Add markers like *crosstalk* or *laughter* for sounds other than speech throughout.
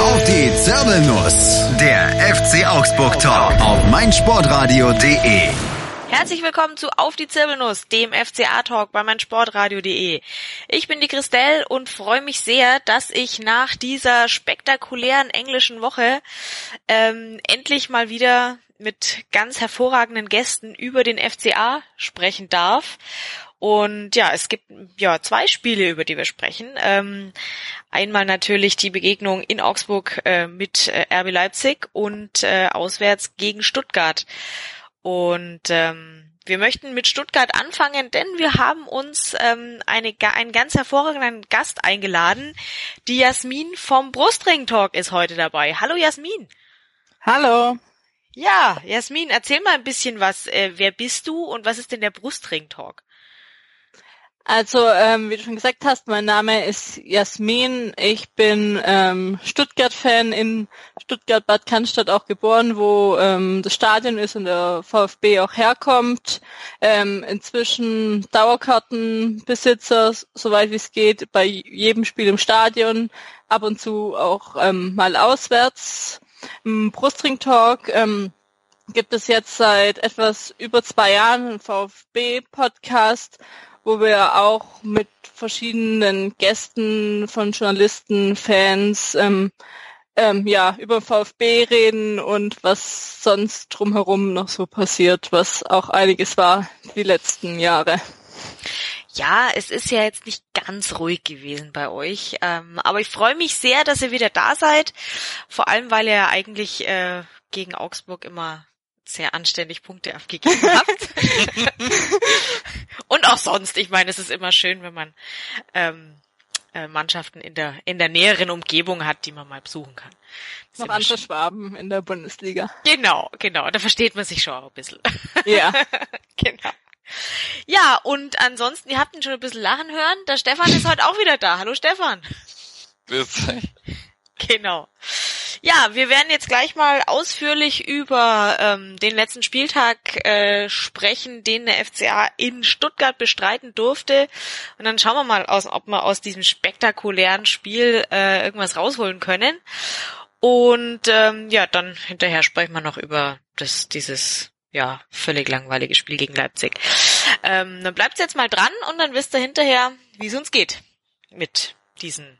Auf die Zirbelnuss. Der FC Augsburg Talk auf meinsportradio.de. Herzlich willkommen zu Auf die Zirbelnuss, dem FCA Talk bei meinsportradio.de. Ich bin die Christelle und freue mich sehr, dass ich nach dieser spektakulären englischen Woche ähm, endlich mal wieder mit ganz hervorragenden Gästen über den FCA sprechen darf. Und ja, es gibt ja zwei Spiele, über die wir sprechen. Ähm, einmal natürlich die Begegnung in Augsburg äh, mit äh, RB Leipzig und äh, auswärts gegen Stuttgart. Und ähm, wir möchten mit Stuttgart anfangen, denn wir haben uns ähm, eine, einen ganz hervorragenden Gast eingeladen. Die Jasmin vom Brustring Talk ist heute dabei. Hallo Jasmin. Hallo. Ja, Jasmin, erzähl mal ein bisschen was. Äh, wer bist du und was ist denn der Brustring Talk? Also, ähm, wie du schon gesagt hast, mein Name ist Jasmin. Ich bin ähm, Stuttgart-Fan in Stuttgart-Bad Cannstatt auch geboren, wo ähm, das Stadion ist und der VfB auch herkommt. Ähm, inzwischen Dauerkartenbesitzer, soweit wie es geht, bei jedem Spiel im Stadion, ab und zu auch ähm, mal auswärts. Im Brustring Talk ähm, gibt es jetzt seit etwas über zwei Jahren einen VfB-Podcast, wo wir auch mit verschiedenen Gästen von Journalisten, Fans, ähm, ähm, ja, über VfB reden und was sonst drumherum noch so passiert, was auch einiges war die letzten Jahre. Ja, es ist ja jetzt nicht ganz ruhig gewesen bei euch, ähm, aber ich freue mich sehr, dass ihr wieder da seid, vor allem weil ihr eigentlich äh, gegen Augsburg immer sehr anständig Punkte abgegeben habt. *laughs* Und auch sonst, ich meine, es ist immer schön, wenn man ähm, äh, Mannschaften in der in der näheren Umgebung hat, die man mal besuchen kann. Noch andere schön. Schwaben in der Bundesliga. Genau, genau, da versteht man sich schon auch ein bisschen. Ja. *laughs* genau. Ja, und ansonsten, ihr habt ihn schon ein bisschen lachen hören. Der Stefan ist heute auch wieder da. Hallo Stefan. Grüß euch. Genau. Ja, wir werden jetzt gleich mal ausführlich über ähm, den letzten Spieltag äh, sprechen, den der FCA in Stuttgart bestreiten durfte. Und dann schauen wir mal, aus, ob wir aus diesem spektakulären Spiel äh, irgendwas rausholen können. Und ähm, ja, dann hinterher sprechen wir noch über das, dieses ja völlig langweilige Spiel gegen Leipzig. Ähm, dann bleibt jetzt mal dran und dann wisst ihr hinterher, wie es uns geht mit diesen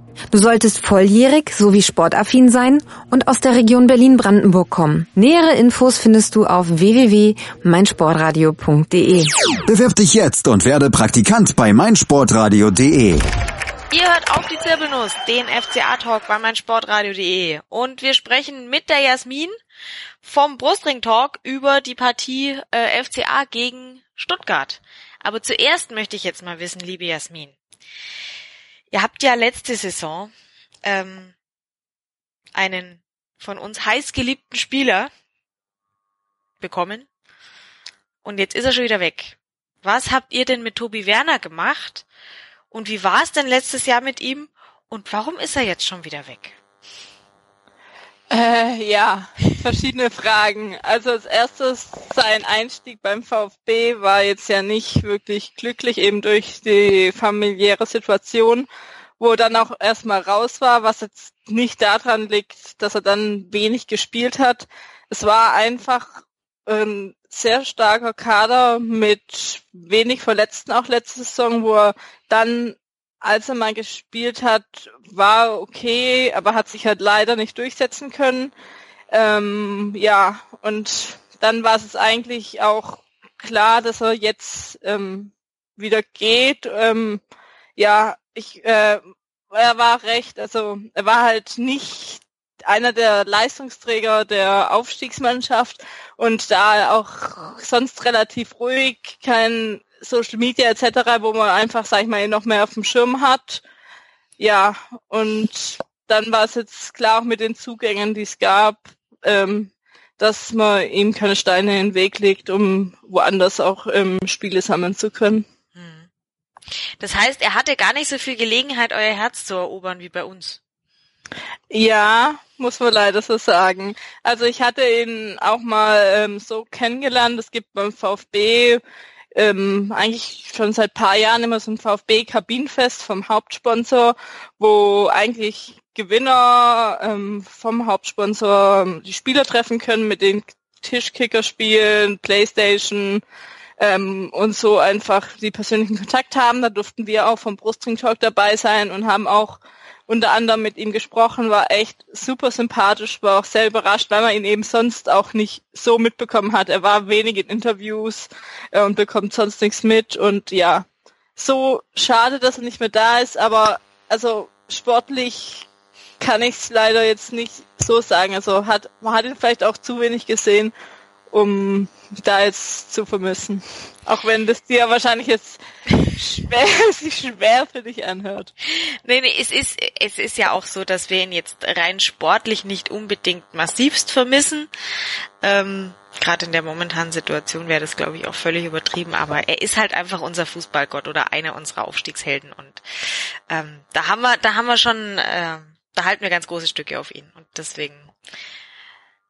Du solltest volljährig sowie sportaffin sein und aus der Region Berlin-Brandenburg kommen. Nähere Infos findest du auf www.meinsportradio.de. Bewirb dich jetzt und werde Praktikant bei meinsportradio.de. Ihr hört auf die Zirbelnuss, den FCA-Talk bei meinsportradio.de. Und wir sprechen mit der Jasmin vom Brustring-Talk über die Partie äh, FCA gegen Stuttgart. Aber zuerst möchte ich jetzt mal wissen, liebe Jasmin, Ihr habt ja letzte Saison ähm, einen von uns heiß geliebten Spieler bekommen und jetzt ist er schon wieder weg. Was habt ihr denn mit Tobi Werner gemacht und wie war es denn letztes Jahr mit ihm und warum ist er jetzt schon wieder weg? Äh, ja, verschiedene Fragen. Also als erstes, sein Einstieg beim VfB war jetzt ja nicht wirklich glücklich, eben durch die familiäre Situation, wo er dann auch erstmal raus war, was jetzt nicht daran liegt, dass er dann wenig gespielt hat. Es war einfach ein sehr starker Kader mit wenig Verletzten auch letzte Saison, wo er dann als er mal gespielt hat, war okay, aber hat sich halt leider nicht durchsetzen können. Ähm, ja, und dann war es eigentlich auch klar, dass er jetzt ähm, wieder geht. Ähm, ja, ich, äh, er war recht, also er war halt nicht einer der Leistungsträger der Aufstiegsmannschaft und da auch sonst relativ ruhig, kein Social Media etc., wo man einfach, sag ich mal, noch mehr auf dem Schirm hat. Ja, und dann war es jetzt klar auch mit den Zugängen, die es gab, ähm, dass man ihm keine Steine in den Weg legt, um woanders auch ähm, Spiele sammeln zu können. Hm. Das heißt, er hatte gar nicht so viel Gelegenheit, euer Herz zu erobern wie bei uns. Ja, muss man leider so sagen. Also ich hatte ihn auch mal ähm, so kennengelernt. Es gibt beim VfB ähm, eigentlich schon seit paar Jahren immer so ein VfB-Kabinenfest vom Hauptsponsor, wo eigentlich Gewinner ähm, vom Hauptsponsor ähm, die Spieler treffen können, mit den Tischkicker spielen, Playstation ähm, und so einfach die persönlichen Kontakt haben. Da durften wir auch vom Brustring Talk dabei sein und haben auch unter anderem mit ihm gesprochen, war echt super sympathisch, war auch sehr überrascht, weil man ihn eben sonst auch nicht so mitbekommen hat. Er war wenig in Interviews äh, und bekommt sonst nichts mit und ja, so schade, dass er nicht mehr da ist, aber also sportlich kann ich es leider jetzt nicht so sagen. Also hat man hat ihn vielleicht auch zu wenig gesehen, um da jetzt zu vermissen. Auch wenn das dir wahrscheinlich jetzt schwer, *laughs* sich schwer für dich anhört. Nee, nee, es ist, es ist ja auch so, dass wir ihn jetzt rein sportlich nicht unbedingt massivst vermissen. Ähm, Gerade in der momentanen Situation wäre das, glaube ich, auch völlig übertrieben, aber er ist halt einfach unser Fußballgott oder einer unserer Aufstiegshelden und ähm, da haben wir, da haben wir schon, äh, da halten wir ganz große Stücke auf ihn und deswegen,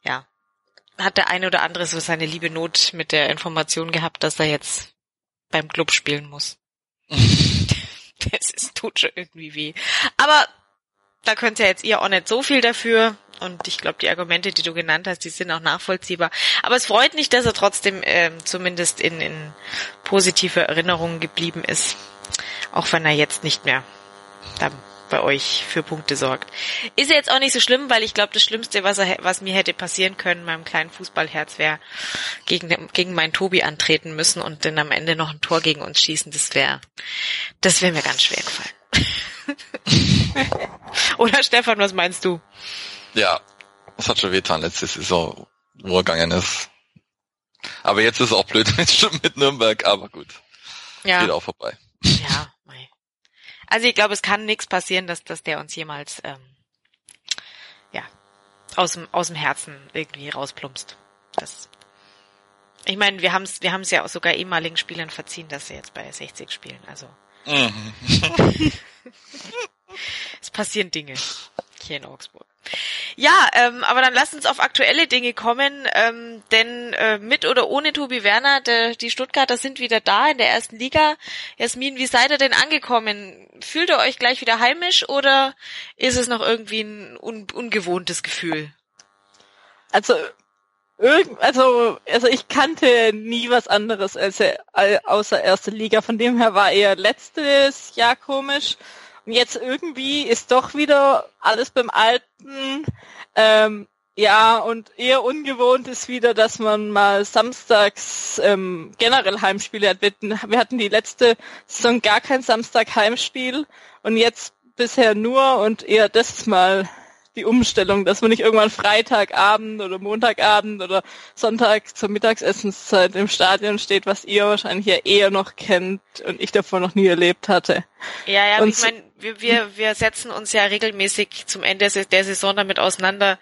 ja, hat der eine oder andere so seine liebe Not mit der Information gehabt, dass er jetzt beim Club spielen muss. *laughs* das ist, tut schon irgendwie weh. Aber da könnt ihr jetzt ihr auch nicht so viel dafür. Und ich glaube, die Argumente, die du genannt hast, die sind auch nachvollziehbar. Aber es freut mich, dass er trotzdem ähm, zumindest in, in positive Erinnerungen geblieben ist. Auch wenn er jetzt nicht mehr da bei euch für Punkte sorgt. Ist ja jetzt auch nicht so schlimm, weil ich glaube, das Schlimmste, was, er, was mir hätte passieren können, meinem kleinen Fußballherz, wäre gegen, gegen meinen Tobi antreten müssen und dann am Ende noch ein Tor gegen uns schießen. Das wäre, das wäre mir ganz schwer gefallen. *laughs* Oder Stefan, was meinst du? Ja, es hat schon wehtan letzte Saison, wo er gegangen ist. Aber jetzt ist es auch blöd *laughs* mit, mit Nürnberg, aber gut. Ja. Geht auch vorbei. Ja, also ich glaube, es kann nichts passieren, dass, dass der uns jemals ähm, ja aus dem aus dem Herzen irgendwie rausplumpst. Das ich meine, wir haben es wir haben es ja auch sogar ehemaligen Spielern verziehen, dass sie jetzt bei 60 spielen. Also mhm. *laughs* es passieren Dinge hier in Augsburg. Ja, ähm, aber dann lasst uns auf aktuelle Dinge kommen, ähm, denn äh, mit oder ohne Tobi Werner, der, die Stuttgarter sind wieder da in der ersten Liga. Jasmin, wie seid ihr denn angekommen? Fühlt ihr euch gleich wieder heimisch oder ist es noch irgendwie ein un ungewohntes Gefühl? Also also, also ich kannte nie was anderes als außer erste Liga. Von dem her war eher letztes Jahr komisch. Und jetzt irgendwie ist doch wieder alles beim Alten. Ähm, ja, und eher ungewohnt ist wieder, dass man mal samstags ähm, generell Heimspiele hat. Wir hatten die letzte Saison gar kein Samstag Heimspiel und jetzt bisher nur und eher das mal die Umstellung, dass man nicht irgendwann Freitagabend oder Montagabend oder Sonntag zur Mittagsessenszeit im Stadion steht, was ihr wahrscheinlich ja eher noch kennt und ich davor noch nie erlebt hatte. Ja, ja, und ich meine, wir, wir, wir setzen uns ja regelmäßig zum Ende der Saison damit auseinander,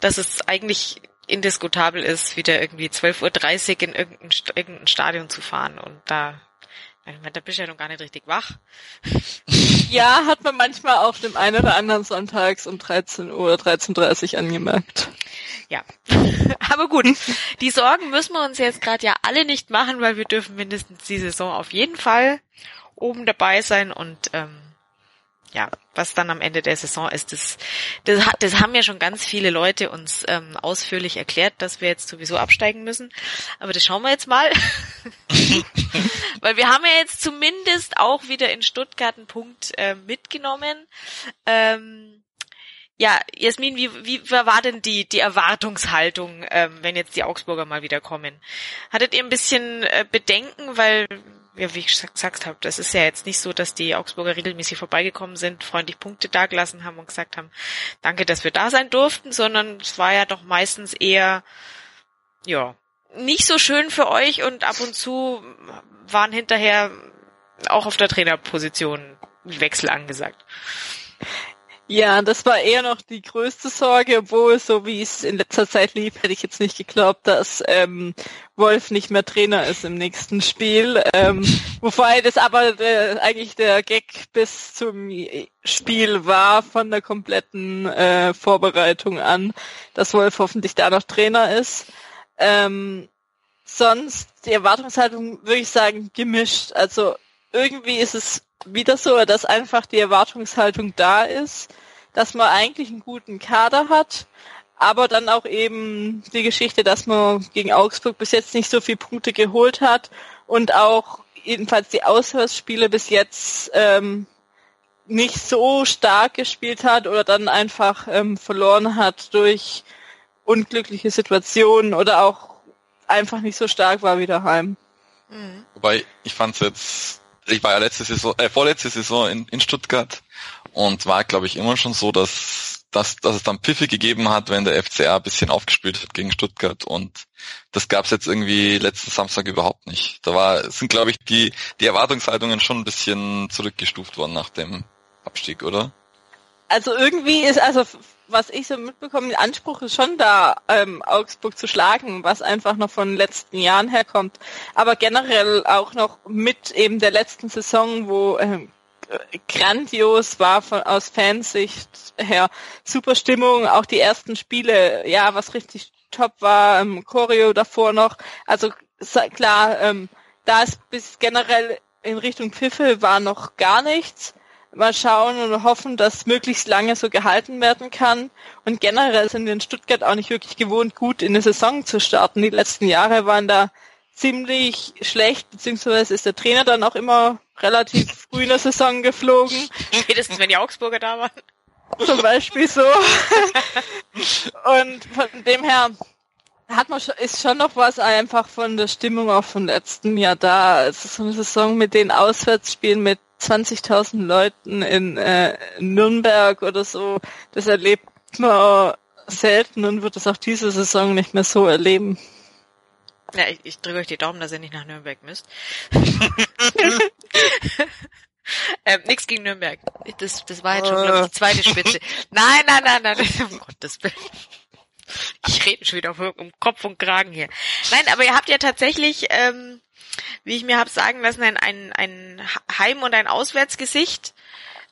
dass es eigentlich indiskutabel ist, wieder irgendwie 12.30 Uhr in irgendein, irgendein Stadion zu fahren und da ich meine, da bist du ja noch gar nicht richtig wach. *laughs* Ja, hat man manchmal auch dem einen oder anderen sonntags um 13 Uhr oder 13.30 Uhr angemerkt. Ja, *laughs* aber gut. Die Sorgen müssen wir uns jetzt gerade ja alle nicht machen, weil wir dürfen mindestens die Saison auf jeden Fall oben dabei sein und ähm, ja, was dann am Ende der Saison ist, das, das, das haben ja schon ganz viele Leute uns ähm, ausführlich erklärt, dass wir jetzt sowieso absteigen müssen. Aber das schauen wir jetzt mal. *laughs* Weil wir haben ja jetzt zumindest auch wieder in Stuttgart einen Punkt äh, mitgenommen. Ähm, ja, Jasmin, wie, wie war denn die, die Erwartungshaltung, ähm, wenn jetzt die Augsburger mal wieder kommen? Hattet ihr ein bisschen äh, Bedenken, weil, ja, wie ich gesagt habe, das ist ja jetzt nicht so, dass die Augsburger regelmäßig vorbeigekommen sind, freundlich Punkte dagelassen haben und gesagt haben, danke, dass wir da sein durften, sondern es war ja doch meistens eher, ja, nicht so schön für euch und ab und zu waren hinterher auch auf der Trainerposition Wechsel angesagt. Ja, das war eher noch die größte Sorge, obwohl so wie es in letzter Zeit lief, hätte ich jetzt nicht geglaubt, dass ähm, Wolf nicht mehr Trainer ist im nächsten Spiel. Ähm, *laughs* wobei das aber äh, eigentlich der Gag bis zum Spiel war von der kompletten äh, Vorbereitung an, dass Wolf hoffentlich da noch Trainer ist. Ähm, sonst die Erwartungshaltung würde ich sagen gemischt. Also irgendwie ist es wieder so, dass einfach die Erwartungshaltung da ist, dass man eigentlich einen guten Kader hat, aber dann auch eben die Geschichte, dass man gegen Augsburg bis jetzt nicht so viele Punkte geholt hat und auch jedenfalls die Auswärtsspiele bis jetzt ähm, nicht so stark gespielt hat oder dann einfach ähm, verloren hat durch unglückliche Situationen oder auch einfach nicht so stark war wie daheim. Mhm. Wobei ich fand es jetzt ich war ja letzte Saison, äh, vorletzte Saison in, in Stuttgart und war, glaube ich, immer schon so, dass, dass, dass es dann Pfiffe gegeben hat, wenn der FCA ein bisschen aufgespielt hat gegen Stuttgart und das gab es jetzt irgendwie letzten Samstag überhaupt nicht. Da war, sind, glaube ich, die, die Erwartungshaltungen schon ein bisschen zurückgestuft worden nach dem Abstieg, oder? Also irgendwie ist, also was ich so mitbekomme, der Anspruch ist schon da, ähm, Augsburg zu schlagen, was einfach noch von den letzten Jahren herkommt. Aber generell auch noch mit eben der letzten Saison, wo ähm, grandios war von aus Fansicht her. Super Stimmung, auch die ersten Spiele, ja, was richtig top war, ähm, Choreo davor noch. Also klar, ähm, da ist bis generell in Richtung Pfiffe war noch gar nichts mal schauen und hoffen, dass möglichst lange so gehalten werden kann. Und generell sind wir in Stuttgart auch nicht wirklich gewohnt, gut in eine Saison zu starten. Die letzten Jahre waren da ziemlich schlecht, beziehungsweise ist der Trainer dann auch immer relativ früh in der Saison geflogen. *laughs* Spätestens wenn die Augsburger da waren. Zum Beispiel so. *laughs* und von dem her hat man schon, ist schon noch was einfach von der Stimmung auch vom letzten Jahr da. Es ist so eine Saison mit den Auswärtsspielen, mit 20.000 Leuten in äh, Nürnberg oder so, das erlebt man selten und wird es auch diese Saison nicht mehr so erleben. Ja, ich, ich drücke euch die Daumen, dass ihr nicht nach Nürnberg müsst. *laughs* ähm, nix gegen Nürnberg. Das, das war jetzt schon, glaube ich, die zweite Spitze. Nein, nein, nein, nein, um *laughs* Gottes Willen. Ich rede schon wieder um Kopf und Kragen hier. Nein, aber ihr habt ja tatsächlich ähm, wie ich mir habe sagen lassen, ein, ein, ein Heim- und ein Auswärtsgesicht.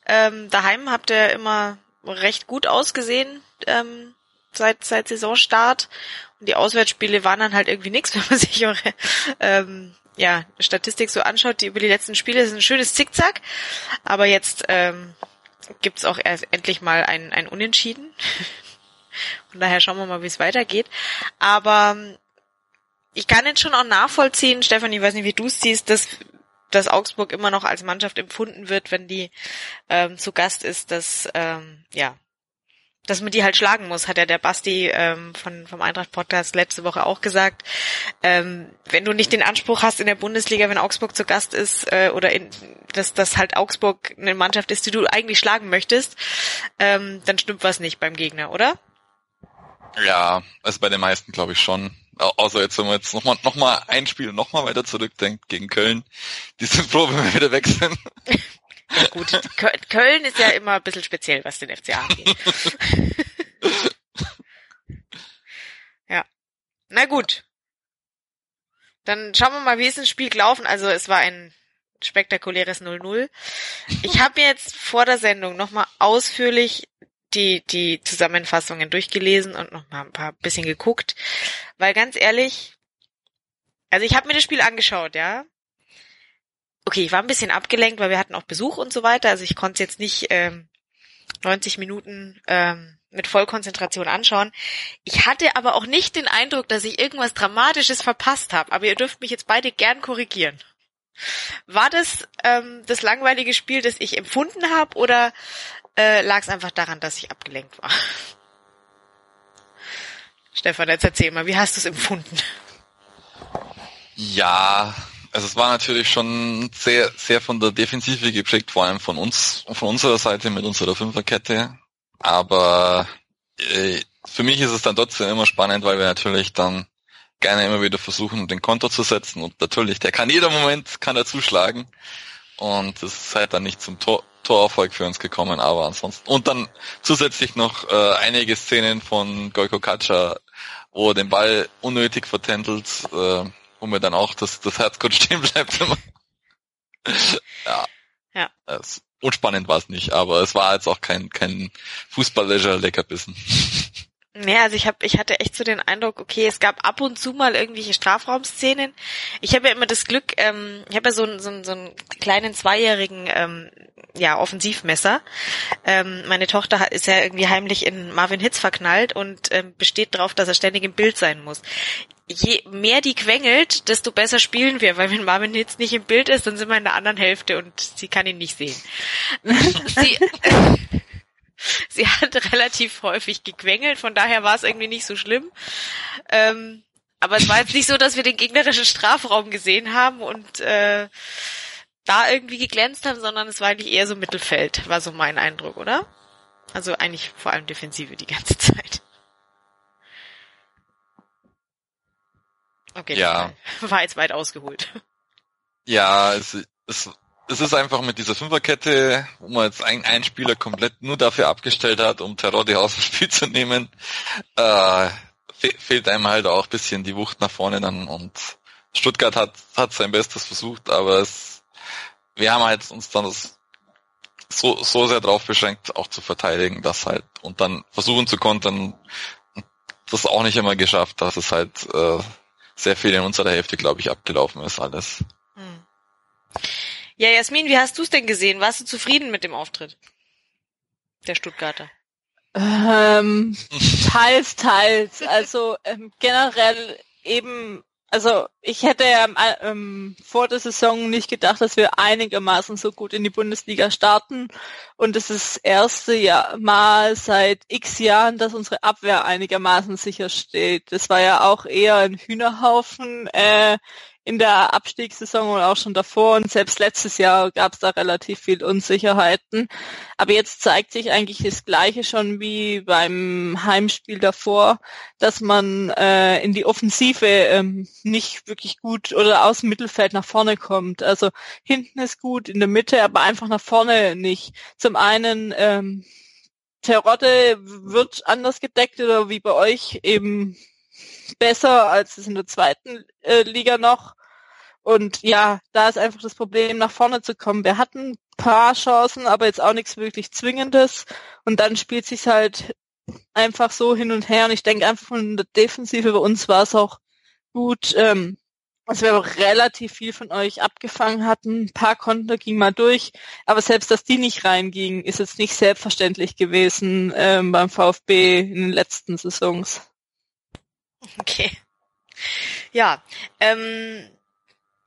Ähm, daheim habt ihr immer recht gut ausgesehen ähm, seit, seit Saisonstart. Und die Auswärtsspiele waren dann halt irgendwie nichts, *laughs* wenn man sich eure ähm, ja, Statistik so anschaut. Die über die letzten Spiele ist ein schönes Zickzack. Aber jetzt ähm, gibt's auch erst endlich mal ein, ein Unentschieden. *laughs* Von daher schauen wir mal, wie es weitergeht. Aber ich kann jetzt schon auch nachvollziehen, Stefan, ich weiß nicht, wie du es siehst, dass, dass Augsburg immer noch als Mannschaft empfunden wird, wenn die ähm, zu Gast ist, dass, ähm, ja, dass man die halt schlagen muss, hat ja der Basti ähm, von, vom Eintracht Podcast letzte Woche auch gesagt. Ähm, wenn du nicht den Anspruch hast in der Bundesliga, wenn Augsburg zu Gast ist, äh, oder in, dass, dass halt Augsburg eine Mannschaft ist, die du eigentlich schlagen möchtest, ähm, dann stimmt was nicht beim Gegner, oder? Ja, also bei den meisten glaube ich schon. Außer jetzt, wenn man jetzt nochmal noch mal ein Spiel nochmal weiter zurückdenkt gegen Köln. *laughs* Die sind froh, wenn wir wieder weg sind. Gut, Köln ist ja immer ein bisschen speziell, was den FCA angeht. *laughs* ja. Na gut. Dann schauen wir mal, wie ist das Spiel gelaufen. Also es war ein spektakuläres 0-0. Ich habe jetzt vor der Sendung nochmal ausführlich die, die Zusammenfassungen durchgelesen und noch mal ein paar bisschen geguckt. Weil ganz ehrlich, also ich habe mir das Spiel angeschaut, ja. Okay, ich war ein bisschen abgelenkt, weil wir hatten auch Besuch und so weiter. Also ich konnte jetzt nicht ähm, 90 Minuten ähm, mit Vollkonzentration anschauen. Ich hatte aber auch nicht den Eindruck, dass ich irgendwas Dramatisches verpasst habe. Aber ihr dürft mich jetzt beide gern korrigieren. War das ähm, das langweilige Spiel, das ich empfunden habe, oder äh, lag es einfach daran, dass ich abgelenkt war? Stefan, jetzt erzähl mal, wie hast du es empfunden? Ja, also es war natürlich schon sehr, sehr von der Defensive geprägt, vor allem von uns, von unserer Seite mit unserer Fünferkette. Aber äh, für mich ist es dann trotzdem immer spannend, weil wir natürlich dann gerne immer wieder versuchen, den Konter zu setzen. Und natürlich, der kann jeder Moment, kann er zuschlagen. Und es ist halt dann nicht zum Tor, Torerfolg für uns gekommen, aber ansonsten. Und dann zusätzlich noch äh, einige Szenen von Goiko Katscha, wo er den Ball unnötig vertändelt, äh, wo mir dann auch das, das Herz kurz stehen bleibt. *laughs* ja. Ja. Es, unspannend war es nicht, aber es war jetzt auch kein, kein Fußball-Leisure-Leckerbissen. *laughs* Ja, also ich hab, ich hatte echt so den Eindruck, okay, es gab ab und zu mal irgendwelche Strafraumszenen. Ich habe ja immer das Glück, ähm, ich habe ja so, einen so, einen so einen kleinen zweijährigen ähm, ja, Offensivmesser. Ähm, meine Tochter ist ja irgendwie heimlich in Marvin Hitz verknallt und ähm, besteht darauf, dass er ständig im Bild sein muss. Je mehr die quengelt, desto besser spielen wir, weil wenn Marvin Hitz nicht im Bild ist, dann sind wir in der anderen Hälfte und sie kann ihn nicht sehen. *laughs* sie, *laughs* sie hat relativ häufig gequengelt, von daher war es irgendwie nicht so schlimm. Ähm, aber es war jetzt nicht so, dass wir den gegnerischen Strafraum gesehen haben und äh, da irgendwie geglänzt haben, sondern es war eigentlich eher so Mittelfeld, war so mein Eindruck, oder? Also eigentlich vor allem Defensive die ganze *laughs* Zeit. Okay, Ja. *laughs* war jetzt weit ausgeholt. Ja, es, es, es ist einfach mit dieser Fünferkette, wo man jetzt ein, einen Spieler komplett nur dafür abgestellt hat, um Terodde *laughs* aus dem Spiel zu nehmen, äh, fe fehlt einem halt auch ein bisschen die Wucht nach vorne dann und Stuttgart hat, hat sein Bestes versucht, aber es, wir haben halt uns dann das so, so sehr drauf beschränkt, auch zu verteidigen, das halt und dann versuchen zu kontern, das auch nicht immer geschafft, dass es halt äh, sehr viel in unserer Hälfte, glaube ich, abgelaufen ist alles. Hm. Ja, Jasmin, wie hast du es denn gesehen? Warst du zufrieden mit dem Auftritt der Stuttgarter? Ähm, *laughs* teils, teils. Also ähm, generell eben, also ich hätte ja ähm, vor der Saison nicht gedacht, dass wir einigermaßen so gut in die Bundesliga starten. Und es ist das erste Jahr mal seit x Jahren, dass unsere Abwehr einigermaßen sicher steht. Das war ja auch eher ein Hühnerhaufen. Äh, in der Abstiegssaison und auch schon davor und selbst letztes Jahr gab es da relativ viel Unsicherheiten. Aber jetzt zeigt sich eigentlich das Gleiche schon wie beim Heimspiel davor, dass man äh, in die Offensive ähm, nicht wirklich gut oder aus dem Mittelfeld nach vorne kommt. Also hinten ist gut, in der Mitte, aber einfach nach vorne nicht. Zum einen ähm, Terodde wird anders gedeckt oder wie bei euch eben besser als es in der zweiten äh, Liga noch. Und ja, da ist einfach das Problem, nach vorne zu kommen. Wir hatten paar Chancen, aber jetzt auch nichts wirklich Zwingendes. Und dann spielt sich halt einfach so hin und her. Und ich denke einfach von der Defensive bei uns war es auch gut, ähm, dass wir auch relativ viel von euch abgefangen hatten. Ein paar Konter ging mal durch, aber selbst, dass die nicht reingingen, ist jetzt nicht selbstverständlich gewesen ähm, beim VfB in den letzten Saisons. Okay. Ja, ähm,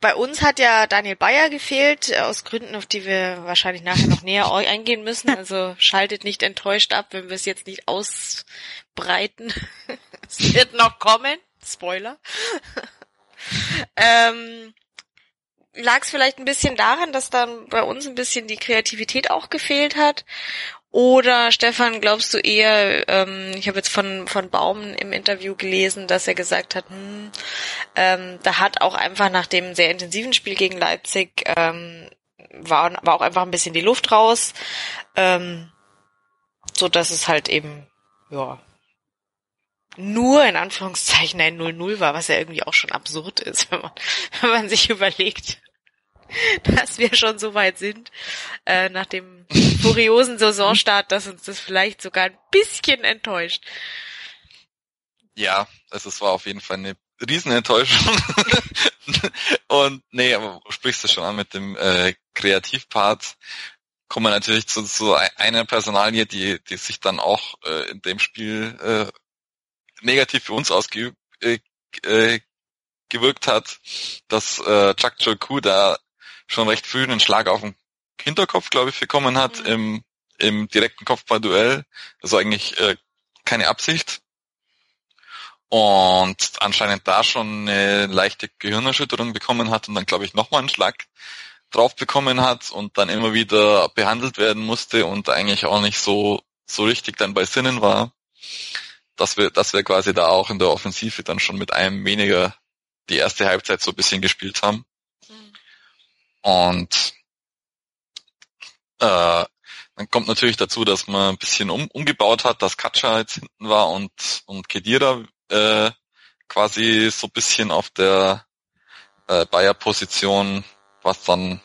bei uns hat ja Daniel Bayer gefehlt, aus Gründen, auf die wir wahrscheinlich nachher noch näher *laughs* eingehen müssen. Also schaltet nicht enttäuscht ab, wenn wir es jetzt nicht ausbreiten. *laughs* es wird noch kommen. Spoiler. *laughs* ähm, Lag es vielleicht ein bisschen daran, dass dann bei uns ein bisschen die Kreativität auch gefehlt hat? Oder Stefan, glaubst du eher, ähm, ich habe jetzt von, von Baum im Interview gelesen, dass er gesagt hat, hm, ähm, da hat auch einfach nach dem sehr intensiven Spiel gegen Leipzig ähm, war, war auch einfach ein bisschen die Luft raus, ähm, so dass es halt eben, ja, nur in Anführungszeichen ein 0-0 war, was ja irgendwie auch schon absurd ist, *laughs* wenn man, wenn man sich überlegt, *laughs* dass wir schon so weit sind, äh, nach dem furiosen Saisonstart, dass uns das vielleicht sogar ein bisschen enttäuscht. Ja, also es war auf jeden Fall eine Riesenenttäuschung. *laughs* Und nee, aber sprichst du schon an mit dem äh, Kreativpart. Kommen wir natürlich zu, zu einer Personalie, die, die sich dann auch äh, in dem Spiel äh, negativ für uns ausgewirkt äh, äh, gewirkt hat, dass äh, Chuck Joku da schon recht früh einen Schlag auf den Hinterkopf, glaube ich, bekommen hat mhm. im, im direkten Kopfballduell. Also eigentlich äh, keine Absicht. Und anscheinend da schon eine leichte Gehirnerschütterung bekommen hat und dann, glaube ich, nochmal einen Schlag drauf bekommen hat und dann immer wieder behandelt werden musste und eigentlich auch nicht so, so richtig dann bei Sinnen war. Dass wir, dass wir quasi da auch in der Offensive dann schon mit einem weniger die erste Halbzeit so ein bisschen gespielt haben. Und äh, dann kommt natürlich dazu, dass man ein bisschen um, umgebaut hat, dass Katscha jetzt hinten war und, und Kedira äh, quasi so ein bisschen auf der äh, Bayer-Position, was dann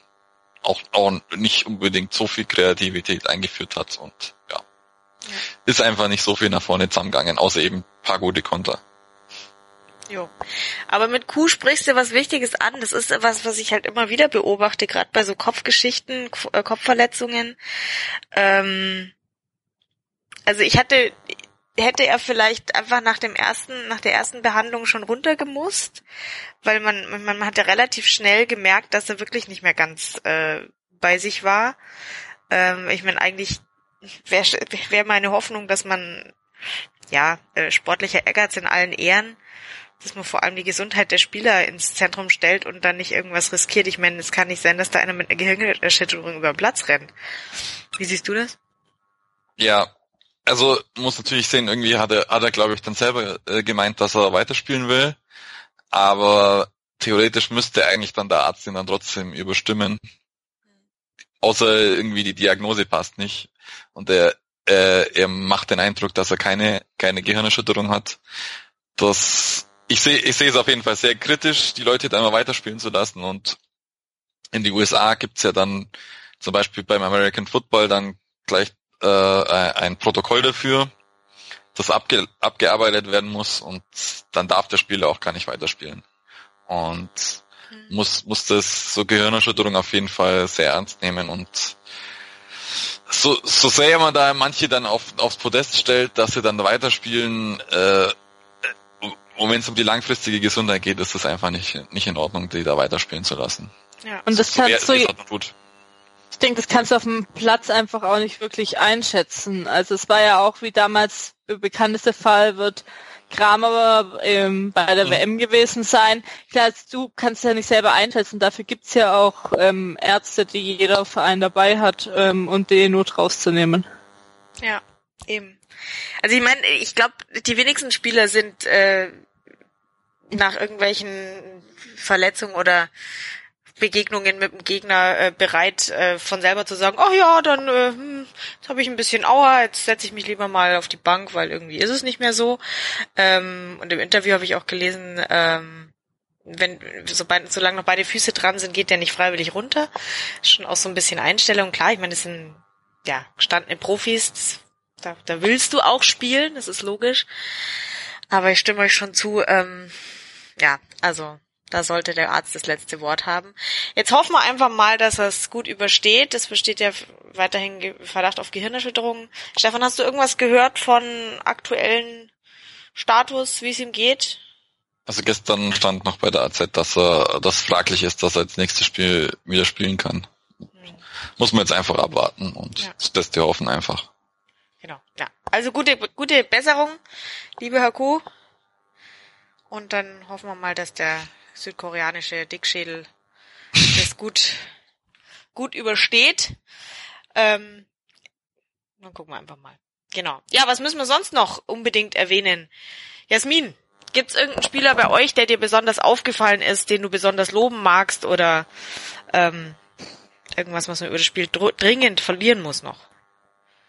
auch, auch nicht unbedingt so viel Kreativität eingeführt hat und ja. ja. Ist einfach nicht so viel nach vorne zusammengegangen, außer eben paar gute Konter. Jo. Aber mit Q sprichst du was Wichtiges an. Das ist was, was ich halt immer wieder beobachte, gerade bei so Kopfgeschichten, äh, Kopfverletzungen. Ähm, also ich hatte, hätte er vielleicht einfach nach dem ersten, nach der ersten Behandlung schon runtergemusst, weil man, man hat ja relativ schnell gemerkt, dass er wirklich nicht mehr ganz äh, bei sich war. Ähm, ich meine, eigentlich wäre wär meine Hoffnung, dass man ja, äh, sportlicher Ehrgeiz in allen Ehren, dass man vor allem die Gesundheit der Spieler ins Zentrum stellt und dann nicht irgendwas riskiert. Ich meine, es kann nicht sein, dass da einer mit einer Gehirnerschütterung über den Platz rennt. Wie siehst du das? Ja, also muss natürlich sehen, irgendwie hat er, hat er glaube ich, dann selber äh, gemeint, dass er weiterspielen will. Aber theoretisch müsste eigentlich dann der Arzt ihn dann trotzdem überstimmen. Außer irgendwie die Diagnose passt nicht. Und er, äh, er macht den Eindruck, dass er keine, keine Gehirnerschütterung hat. Das ich sehe ich sehe es auf jeden Fall sehr kritisch, die Leute da immer weiterspielen zu lassen. Und in die USA gibt's ja dann zum Beispiel beim American Football dann gleich äh, ein Protokoll dafür, das abge abgearbeitet werden muss und dann darf der Spieler auch gar nicht weiterspielen. Und mhm. muss, muss das so Gehirnerschütterung auf jeden Fall sehr ernst nehmen und so, so sehr man da manche dann auf, aufs Podest stellt, dass sie dann weiterspielen, äh, wenn es um die langfristige Gesundheit geht, ist das einfach nicht, nicht in Ordnung, die da weiterspielen zu lassen. Ja. Und das kannst du, ich denke, das kannst du auf dem Platz einfach auch nicht wirklich einschätzen. Also es war ja auch wie damals der bekannteste Fall wird Kramer ähm, bei der mhm. WM gewesen sein. Klar, du kannst ja nicht selber einschätzen. Dafür gibt's ja auch ähm, Ärzte, die jeder Verein dabei hat, ähm, und die Not rauszunehmen. Ja, eben. Also ich meine, ich glaube, die wenigsten Spieler sind äh, nach irgendwelchen Verletzungen oder Begegnungen mit dem Gegner äh, bereit, äh, von selber zu sagen, oh ja, dann äh, hm, jetzt habe ich ein bisschen Aua, jetzt setze ich mich lieber mal auf die Bank, weil irgendwie ist es nicht mehr so. Ähm, und im Interview habe ich auch gelesen, ähm, wenn sobald, solange noch beide Füße dran sind, geht der nicht freiwillig runter. Schon auch so ein bisschen Einstellung. Klar, ich meine, das sind ja gestandene Profis, da, da willst du auch spielen, das ist logisch. Aber ich stimme euch schon zu, ähm, ja, also da sollte der Arzt das letzte Wort haben. Jetzt hoffen wir einfach mal, dass er es gut übersteht. Es besteht ja weiterhin Verdacht auf Gehirnerschütterung. Stefan, hast du irgendwas gehört von aktuellen Status, wie es ihm geht? Also gestern stand noch bei der AZ, dass er das fraglich ist, dass er jetzt nächstes Spiel wieder spielen kann. Hm. Muss man jetzt einfach abwarten und ja. das wir hoffen einfach. Genau, ja. Also gute, gute Besserung, liebe Herr Kuh. Und dann hoffen wir mal, dass der südkoreanische Dickschädel *laughs* das gut, gut übersteht. Ähm, dann gucken wir einfach mal. Genau. Ja, was müssen wir sonst noch unbedingt erwähnen? Jasmin, gibt's irgendeinen Spieler bei euch, der dir besonders aufgefallen ist, den du besonders loben magst oder ähm, irgendwas, was man über das Spiel dringend verlieren muss noch?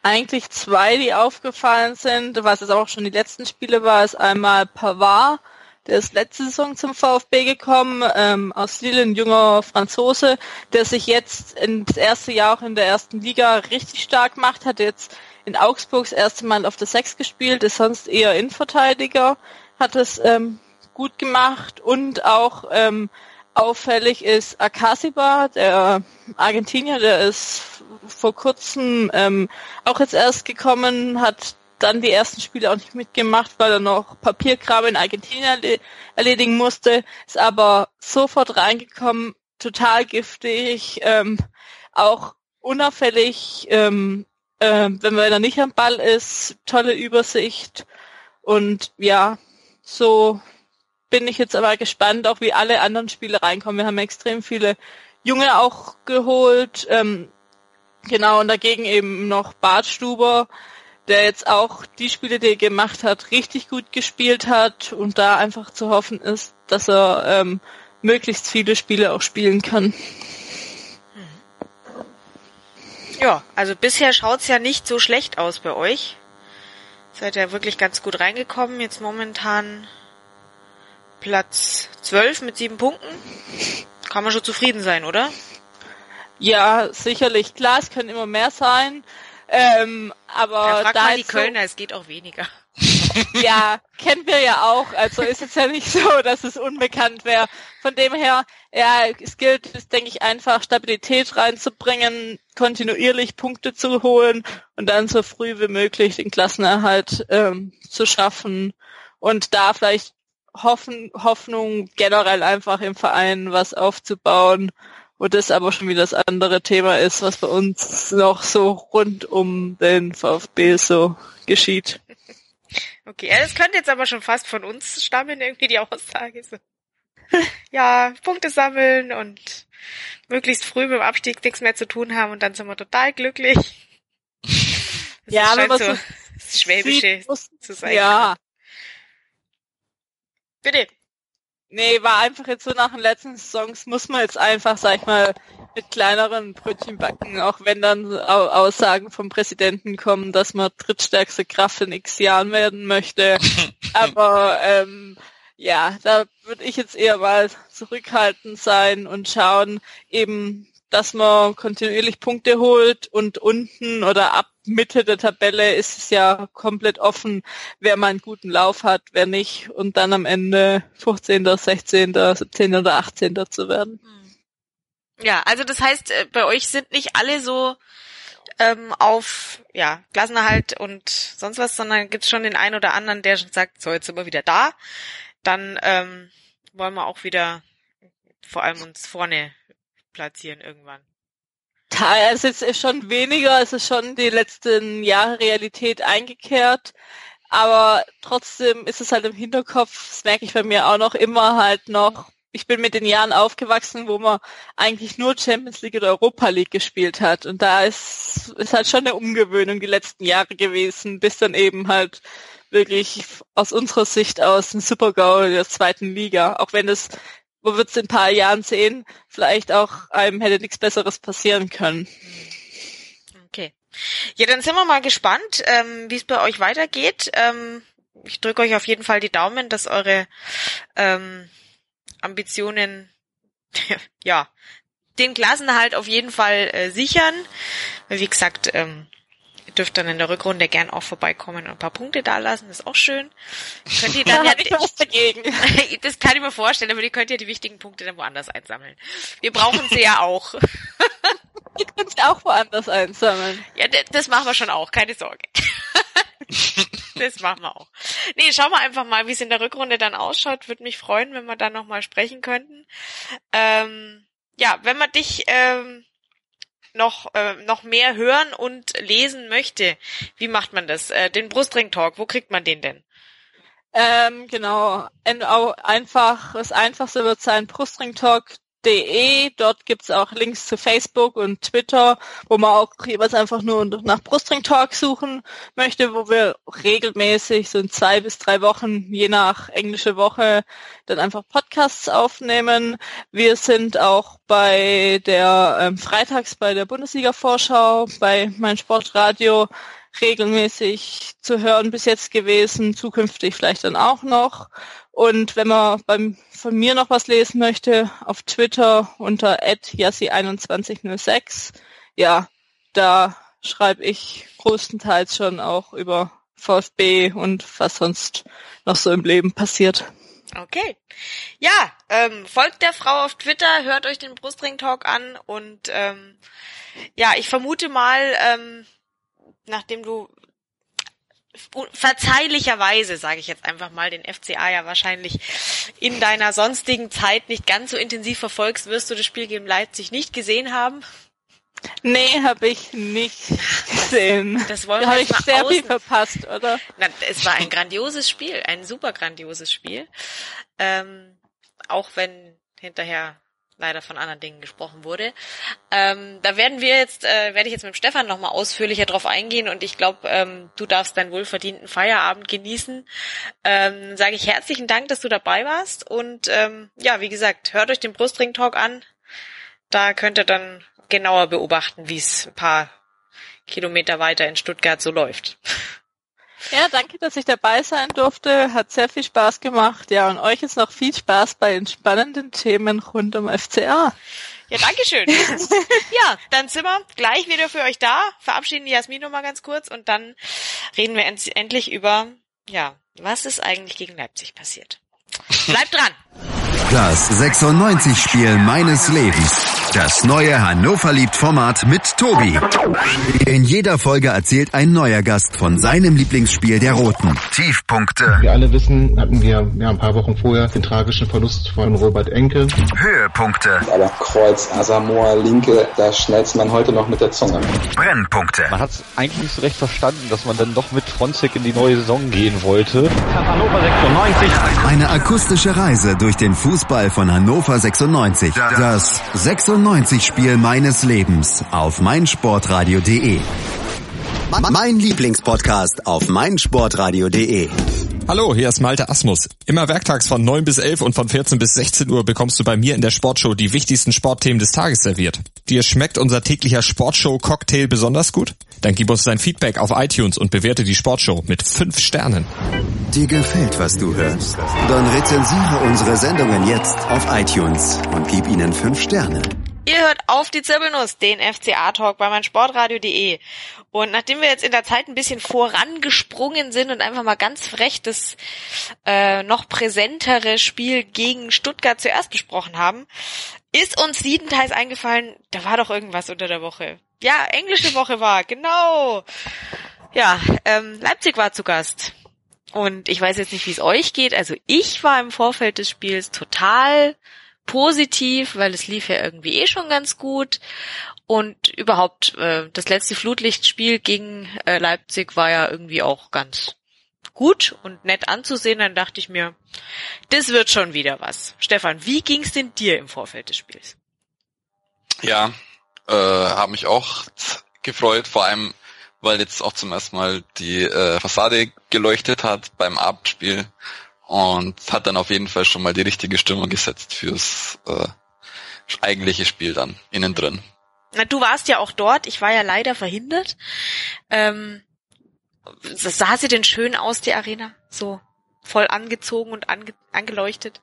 Eigentlich zwei, die aufgefallen sind, was es auch schon die letzten Spiele war, ist einmal Pavard, der ist letzte Saison zum VfB gekommen, ähm, aus Lille, ein junger Franzose, der sich jetzt in das erste Jahr auch in der ersten Liga richtig stark macht, hat jetzt in Augsburg das erste Mal auf der Sechs gespielt, ist sonst eher Innenverteidiger, hat es ähm, gut gemacht und auch ähm, auffällig ist Akasiba, der Argentinier, der ist vor kurzem ähm, auch jetzt erst gekommen, hat dann die ersten Spiele auch nicht mitgemacht, weil er noch Papierkram in Argentinien erledigen musste, ist aber sofort reingekommen, total giftig, ähm, auch unauffällig, ähm, äh, wenn man nicht am Ball ist, tolle Übersicht. Und ja, so bin ich jetzt aber gespannt, auch wie alle anderen Spiele reinkommen. Wir haben extrem viele Junge auch geholt. Ähm, genau, und dagegen eben noch Bartstuber, der jetzt auch die Spiele, die er gemacht hat, richtig gut gespielt hat und da einfach zu hoffen ist, dass er ähm, möglichst viele Spiele auch spielen kann. Ja, also bisher schaut's ja nicht so schlecht aus bei euch. Seid ja wirklich ganz gut reingekommen. Jetzt momentan Platz 12 mit sieben Punkten. Kann man schon zufrieden sein, oder? Ja, sicherlich. Klar, es können immer mehr sein. Ähm, aber ja, da mal die jetzt Kölner, es geht auch weniger. So, *laughs* ja, kennen wir ja auch. Also ist es ja nicht *laughs* so, dass es unbekannt wäre. Von dem her, ja, es gilt, es denke ich, einfach Stabilität reinzubringen, kontinuierlich Punkte zu holen und dann so früh wie möglich den Klassenerhalt ähm, zu schaffen und da vielleicht Hoffen, Hoffnung generell einfach im Verein was aufzubauen wo das aber schon wieder das andere Thema ist, was bei uns noch so rund um den VfB so geschieht. Okay, ja, das könnte jetzt aber schon fast von uns stammen, irgendwie die Aussage. So. *laughs* Ja, Punkte sammeln und möglichst früh mit dem Abstieg nichts mehr zu tun haben und dann sind wir total glücklich. Das ja, aber so das Schwäbische sieht, zu sein. Ja, Bitte. Nee, war einfach jetzt so nach den letzten Songs muss man jetzt einfach, sag ich mal, mit kleineren Brötchen backen, auch wenn dann Au- Aussagen vom Präsidenten kommen, dass man drittstärkste Kraft in x Jahren werden möchte. *laughs* Aber ähm, ja, da würde ich jetzt eher mal zurückhaltend sein und schauen, eben, dass man kontinuierlich Punkte holt und unten oder ab Mitte der Tabelle ist es ja komplett offen, wer mal einen guten Lauf hat, wer nicht und dann am Ende 15., 16., 17. oder 18. zu werden. Ja, also das heißt, äh, bei euch sind nicht alle so ähm, auf ja Klassenerhalt und sonst was, sondern gibt's schon den einen oder anderen, der schon sagt, so jetzt sind wir wieder da. Dann ähm, wollen wir auch wieder vor allem uns vorne platzieren irgendwann. Es ist schon weniger, es ist schon die letzten Jahre Realität eingekehrt, aber trotzdem ist es halt im Hinterkopf, das merke ich bei mir auch noch immer halt noch, ich bin mit den Jahren aufgewachsen, wo man eigentlich nur Champions League oder Europa League gespielt hat. Und da ist, ist halt schon eine Umgewöhnung die letzten Jahre gewesen, bis dann eben halt wirklich aus unserer Sicht aus ein Super-GAU der zweiten Liga, auch wenn es wo wird es in ein paar Jahren sehen, vielleicht auch einem hätte nichts Besseres passieren können. Okay. Ja, dann sind wir mal gespannt, ähm, wie es bei euch weitergeht. Ähm, ich drücke euch auf jeden Fall die Daumen, dass eure ähm, Ambitionen *laughs* ja den Klassenerhalt auf jeden Fall äh, sichern. Wie gesagt, ähm, ihr dürft dann in der Rückrunde gern auch vorbeikommen und ein paar Punkte dalassen, ist auch schön. *laughs* Könnt ihr Da dann ja, habe ich was dagegen. *laughs* das kann ich mir vorstellen, aber ihr könnt ja die wichtigen Punkte dann woanders einsammeln. Wir brauchen sie ja auch. *laughs* Ihr könnt sie auch woanders einsammeln. Ja, das machen wir schon auch, keine Sorge. das machen wir auch. Nee, schauen wir einfach mal, wie es in der Rückrunde dann ausschaut. Würde mich freuen, wenn wir dann nochmal sprechen könnten. Ähm, ja, wenn man dich ähm, noch, äh, noch mehr hören und lesen möchte, wie macht man das? Äh, den Brustring-Talk, wo kriegt man den denn? Ähm, genau. En- au- Einfach, das Einfachste wird sein brustringtalk.de. Dort gibt's auch Links zu Facebook und Twitter, wo man auch jeweils einfach nur nach Brustring Talk suchen möchte, wo wir regelmäßig so in zwei bis drei Wochen, je nach englische Woche, dann einfach Podcasts aufnehmen. Wir sind auch bei der ähm, Freitags bei der Bundesliga-Vorschau, bei mein Sportradio regelmäßig zu hören bis jetzt gewesen, zukünftig vielleicht dann auch noch. Und wenn man beim, von mir noch was lesen möchte, auf Twitter unter yassi2106, ja, da schreibe ich größtenteils schon auch über VfB und was sonst noch so im Leben passiert. Okay. Ja, ähm, folgt der Frau auf Twitter, hört euch den Brustring Talk an und ähm, ja, ich vermute mal, ähm, nachdem du verzeihlicherweise, sage ich jetzt einfach mal, den FCA ja wahrscheinlich in deiner sonstigen Zeit nicht ganz so intensiv verfolgst, wirst du das Spiel gegen Leipzig nicht gesehen haben. Nee, habe ich nicht gesehen. Das wollen da wir habe ich mal sehr viel außen- verpasst, oder? Na, es war ein grandioses Spiel, ein super grandioses Spiel. Ähm, auch wenn hinterher leider von anderen Dingen gesprochen wurde. Ähm, da werden wir jetzt, äh, werde ich jetzt mit Stefan nochmal ausführlicher drauf eingehen und ich glaube, ähm, du darfst deinen wohlverdienten Feierabend genießen. Ähm, Sage ich herzlichen Dank, dass du dabei warst und ähm, ja, wie gesagt, hört euch den Brustring-Talk an. Da könnt ihr dann genauer beobachten, wie es ein paar Kilometer weiter in Stuttgart so läuft. Ja, danke, dass ich dabei sein durfte. Hat sehr viel Spaß gemacht. Ja, und euch ist noch viel Spaß bei den spannenden Themen rund um FCA. Ja, Dankeschön. *laughs* ja, dann sind wir gleich wieder für euch da. Verabschieden die Jasmin noch mal ganz kurz und dann reden wir end endlich über, ja, was ist eigentlich gegen Leipzig passiert. Bleibt dran. Das 96-Spiel meines Lebens. Das neue Hannover liebt Format mit Tobi. In jeder Folge erzählt ein neuer Gast von seinem Lieblingsspiel der Roten. Tiefpunkte, Wir alle wissen, hatten wir ja, ein paar Wochen vorher den tragischen Verlust von Robert Enke. Höhepunkte, Aber Kreuz, Asamoah, Linke, da schnellst man heute noch mit der Zunge. Brennpunkte. Man hat es eigentlich nicht so recht verstanden, dass man dann doch mit Fronzek in die neue Saison gehen wollte. Eine akustische Reise durch den Fußball von Hannover 96. Das 96-Spiel meines Lebens auf meinsportradio.de. Mein Lieblingspodcast auf meinsportradio.de. Hallo, hier ist Malte Asmus. Immer werktags von 9 bis 11 und von 14 bis 16 Uhr bekommst du bei mir in der Sportshow die wichtigsten Sportthemen des Tages serviert. Dir schmeckt unser täglicher Sportshow-Cocktail besonders gut? Dann gib uns dein Feedback auf iTunes und bewerte die Sportshow mit 5 Sternen. Dir gefällt, was du hörst? Dann rezensiere unsere Sendungen jetzt auf iTunes und gib ihnen 5 Sterne. Ihr hört auf die Zirbelnuss, den FCA-Talk bei meinsportradio.de. Und nachdem wir jetzt in der Zeit ein bisschen vorangesprungen sind und einfach mal ganz frech das äh, noch präsentere Spiel gegen Stuttgart zuerst besprochen haben, ist uns siebenteils eingefallen, da war doch irgendwas unter der Woche. Ja, englische Woche war, genau. Ja, ähm, Leipzig war zu Gast. Und ich weiß jetzt nicht, wie es euch geht. Also ich war im Vorfeld des Spiels total positiv, weil es lief ja irgendwie eh schon ganz gut. Und überhaupt, äh, das letzte Flutlichtspiel gegen äh, Leipzig war ja irgendwie auch ganz gut und nett anzusehen. Dann dachte ich mir, das wird schon wieder was. Stefan, wie ging's denn dir im Vorfeld des Spiels? Ja, äh, habe mich auch gefreut, vor allem weil jetzt auch zum ersten Mal die äh, Fassade geleuchtet hat beim Abendspiel und hat dann auf jeden Fall schon mal die richtige Stimmung gesetzt fürs äh, eigentliche Spiel dann innen drin. Na, du warst ja auch dort, ich war ja leider verhindert. Ähm, sah sie denn schön aus, die Arena? So voll angezogen und ange angeleuchtet?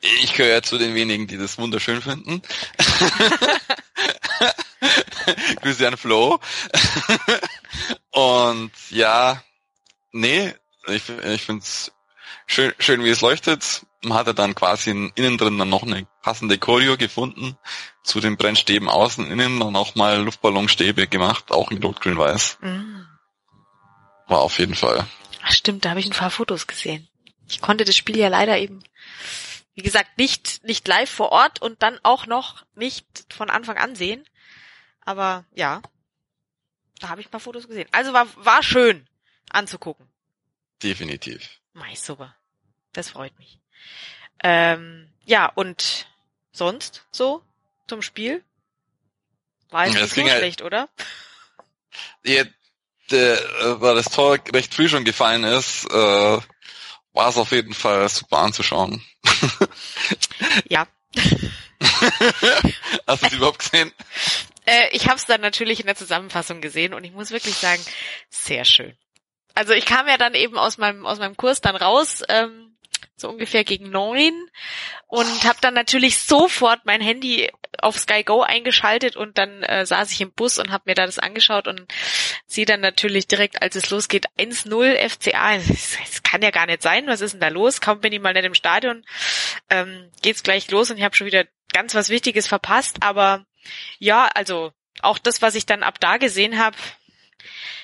Ich gehöre ja zu den wenigen, die das wunderschön finden. *laughs* *laughs* *laughs* Grüße an Flo. Und ja, nee, ich, ich finde es schön, schön, wie es leuchtet. Man hatte dann quasi innen drin dann noch eine passende Choreo gefunden zu den Brennstäben außen, innen dann auch mal Luftballonstäbe gemacht, auch in Rot-Grün-Weiß. Mm. War auf jeden Fall. Ach, stimmt, da habe ich ein paar Fotos gesehen. Ich konnte das Spiel ja leider eben, wie gesagt, nicht, nicht live vor Ort und dann auch noch nicht von Anfang an sehen. Aber ja, da habe ich ein paar Fotos gesehen. Also war, war schön anzugucken. Definitiv. Mei, super. Das freut mich. Ähm, ja, und sonst so zum Spiel? War jetzt Ja, nicht es so ging halt- schlecht, oder? Ja, der, äh, weil das Tor recht früh schon gefallen ist, äh, war es auf jeden Fall super anzuschauen. Ja. *laughs* Hast du es überhaupt gesehen? *laughs* Äh, ich habe es dann natürlich in der Zusammenfassung gesehen und ich muss wirklich sagen, sehr schön. Also ich kam ja dann eben aus meinem aus meinem Kurs dann raus, ähm, so ungefähr gegen neun und habe dann natürlich sofort mein Handy auf Sky Go eingeschaltet und dann äh, saß ich im Bus und habe mir da das angeschaut und sie dann natürlich direkt, als es losgeht, 1-0 FCA. Es kann ja gar nicht sein, was ist denn da los? Kaum bin ich mal nicht im Stadion, ähm, geht's gleich los und ich habe schon wieder ganz was Wichtiges verpasst, aber ja, also auch das, was ich dann ab da gesehen habe,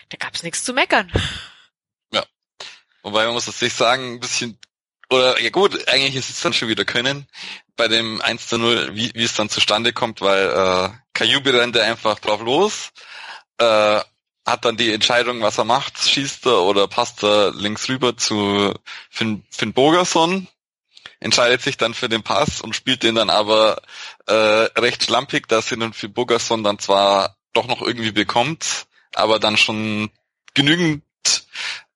da gab's nichts zu meckern. Wobei man muss tatsächlich sagen, ein bisschen, oder ja gut, eigentlich ist es dann schon wieder können bei dem 1 zu 0, wie, wie es dann zustande kommt, weil äh, Kajubi rennt einfach drauf los, äh, hat dann die Entscheidung, was er macht, schießt er oder passt er links rüber zu Finn, Finn Bogerson, entscheidet sich dann für den Pass und spielt den dann aber äh, recht schlampig, dass ihn Finn Bogerson dann zwar doch noch irgendwie bekommt, aber dann schon genügend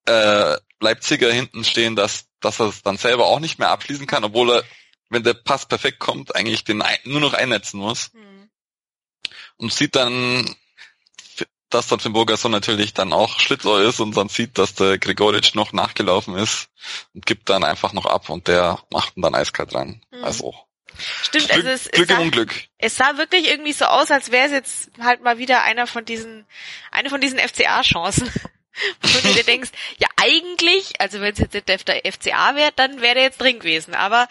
äh, Leipziger hinten stehen, dass, dass er es dann selber auch nicht mehr abschließen kann, obwohl er, wenn der Pass perfekt kommt, eigentlich den nur noch einnetzen muss. Mhm. Und sieht dann, dass dann Finn Burgerson natürlich dann auch Schlitzohr ist und dann sieht, dass der Gregoritsch noch nachgelaufen ist und gibt dann einfach noch ab und der macht ihn dann eiskalt rein. Mhm. Also Stimmt, Glück, also es, Glück es, im sah, Unglück. es sah wirklich irgendwie so aus, als wäre es jetzt halt mal wieder einer von diesen, eine von diesen FCA-Chancen. *laughs* Wo du dir denkst, ja eigentlich, also wenn es jetzt der FCA wäre, dann wäre der jetzt drin gewesen. Aber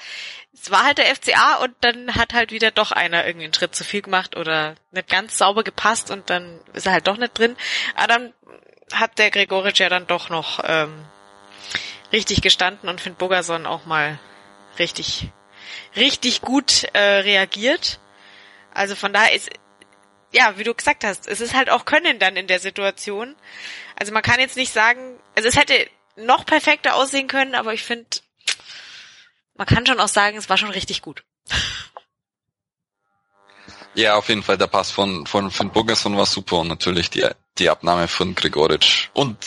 es war halt der FCA und dann hat halt wieder doch einer irgendwie einen Schritt zu viel gemacht oder nicht ganz sauber gepasst und dann ist er halt doch nicht drin. Aber dann hat der Gregoritsch ja dann doch noch ähm, richtig gestanden und Finn Bogerson auch mal richtig, richtig gut äh, reagiert. Also von daher ist, ja, wie du gesagt hast, es ist halt auch Können dann in der Situation. Also man kann jetzt nicht sagen, also es hätte noch perfekter aussehen können, aber ich finde, man kann schon auch sagen, es war schon richtig gut. Ja, auf jeden Fall der Pass von von von Bogerson war super und natürlich die die Abnahme von Gregoritsch. Und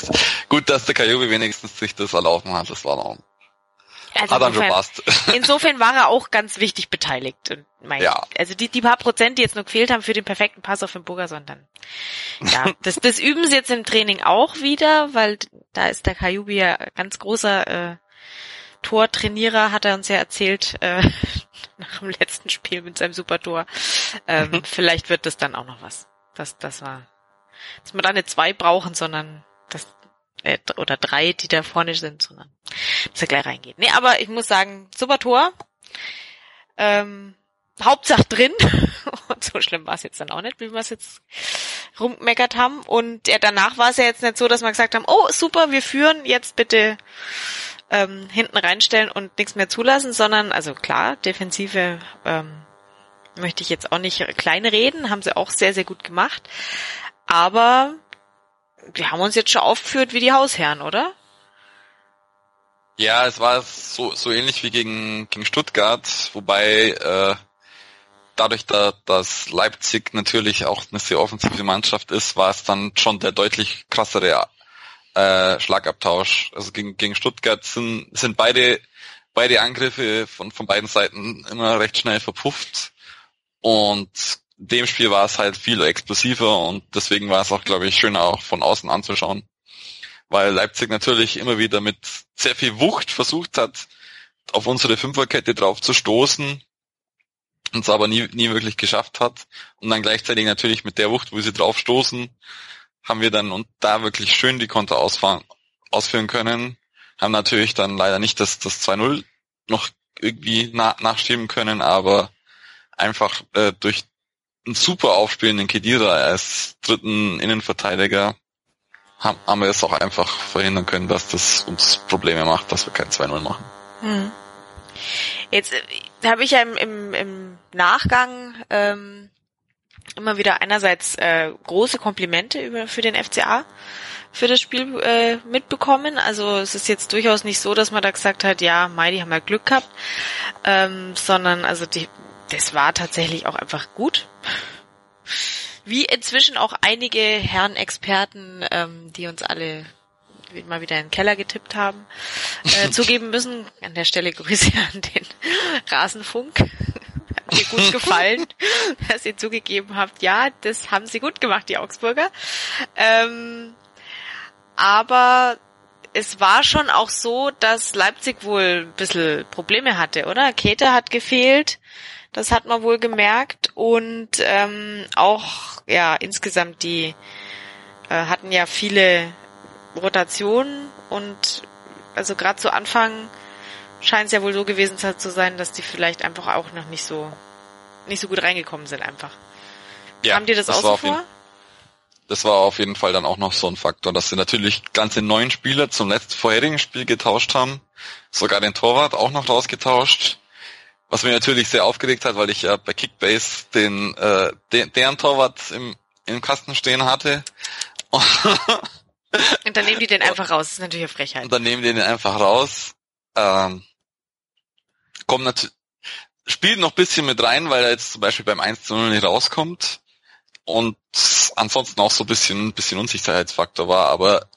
gut, dass der Kajubi wenigstens sich das erlauben hat, das war noch also hat insofern, passt. *laughs* insofern war er auch ganz wichtig beteiligt. Und mein, Ja. Also die, die paar Prozent, die jetzt noch gefehlt haben für den perfekten Pass auf den Burgerson, dann. Ja, *laughs* das, das üben sie jetzt im Training auch wieder, weil da ist der Kajubi ja ganz großer äh, Tortrainierer, hat er uns ja erzählt, äh, *laughs* nach dem letzten Spiel mit seinem Supertor. Ähm, vielleicht wird das dann auch noch was. Das, das war, dass wir da nicht zwei brauchen, sondern das, äh, oder drei, die da vorne sind, sondern dass er gleich reingeht. Nee, aber ich muss sagen, super Tor. Ähm, Hauptsache drin. *laughs* Und so schlimm war es jetzt dann auch nicht, wie wir es jetzt rumgemeckert haben. Und ja, danach war es ja jetzt nicht so, dass wir gesagt haben, oh super, wir führen, jetzt bitte ähm, hinten reinstellen und nichts mehr zulassen, sondern, also klar, Defensive ähm, möchte ich jetzt auch nicht klein reden, haben sie auch sehr, sehr gut gemacht. Aber die haben uns jetzt schon aufgeführt wie die Hausherren, oder? Ja, es war so, so ähnlich wie gegen, gegen Stuttgart, wobei äh, dadurch, da, dass Leipzig natürlich auch eine sehr offensive Mannschaft ist, war es dann schon der deutlich krassere äh, Schlagabtausch. Also gegen, gegen Stuttgart sind, sind beide, beide Angriffe von, von beiden Seiten immer recht schnell verpufft. Und dem Spiel war es halt viel explosiver und deswegen war es auch, glaube ich, schöner auch von außen anzuschauen weil Leipzig natürlich immer wieder mit sehr viel Wucht versucht hat, auf unsere Fünferkette drauf zu stoßen und es aber nie, nie wirklich geschafft hat. Und dann gleichzeitig natürlich mit der Wucht, wo sie drauf stoßen, haben wir dann und da wirklich schön die Konter ausfahren, ausführen können. Haben natürlich dann leider nicht das, das 2-0 noch irgendwie na, nachschieben können, aber einfach äh, durch ein super Aufspielen in Kedira als dritten Innenverteidiger haben, haben wir es auch einfach verhindern können, dass das uns Probleme macht, dass wir kein 2-0 machen. Hm. Jetzt äh, habe ich ja im, im, im Nachgang ähm, immer wieder einerseits äh, große Komplimente über für den FCA für das Spiel äh, mitbekommen. Also es ist jetzt durchaus nicht so, dass man da gesagt hat, ja, Mai, die haben ja Glück gehabt, ähm, sondern also die, das war tatsächlich auch einfach gut wie inzwischen auch einige Herren Experten, ähm, die uns alle mal wieder in den Keller getippt haben, äh, *laughs* zugeben müssen. An der Stelle Grüße *laughs* an den Rasenfunk. Hat mir gut gefallen, *laughs* dass ihr zugegeben habt, ja, das haben sie gut gemacht, die Augsburger. Ähm, aber es war schon auch so, dass Leipzig wohl ein bisschen Probleme hatte, oder? Käthe hat gefehlt. Das hat man wohl gemerkt. Und ähm, auch, ja, insgesamt die äh, hatten ja viele Rotationen und also gerade zu Anfang scheint es ja wohl so gewesen zu sein, dass die vielleicht einfach auch noch nicht so nicht so gut reingekommen sind einfach. Ja, Haben die das, das auch so jeden- vor? Das war auf jeden Fall dann auch noch so ein Faktor, dass sie natürlich ganze neun Spieler zum letzten vorherigen Spiel getauscht haben, sogar den Torwart auch noch rausgetauscht, was mich natürlich sehr aufgeregt hat, weil ich ja bei Kickbase den, äh, den deren Torwart im, im Kasten stehen hatte. *laughs* Und dann nehmen die den einfach raus. Das ist natürlich eine Frechheit. Und dann nehmen die den einfach raus. Ähm, kommt natürlich, spielt noch bisschen mit rein, weil er jetzt zum Beispiel beim 1 zu 0 nicht rauskommt. Und ansonsten auch so ein bisschen, bisschen Unsicherheitsfaktor war, aber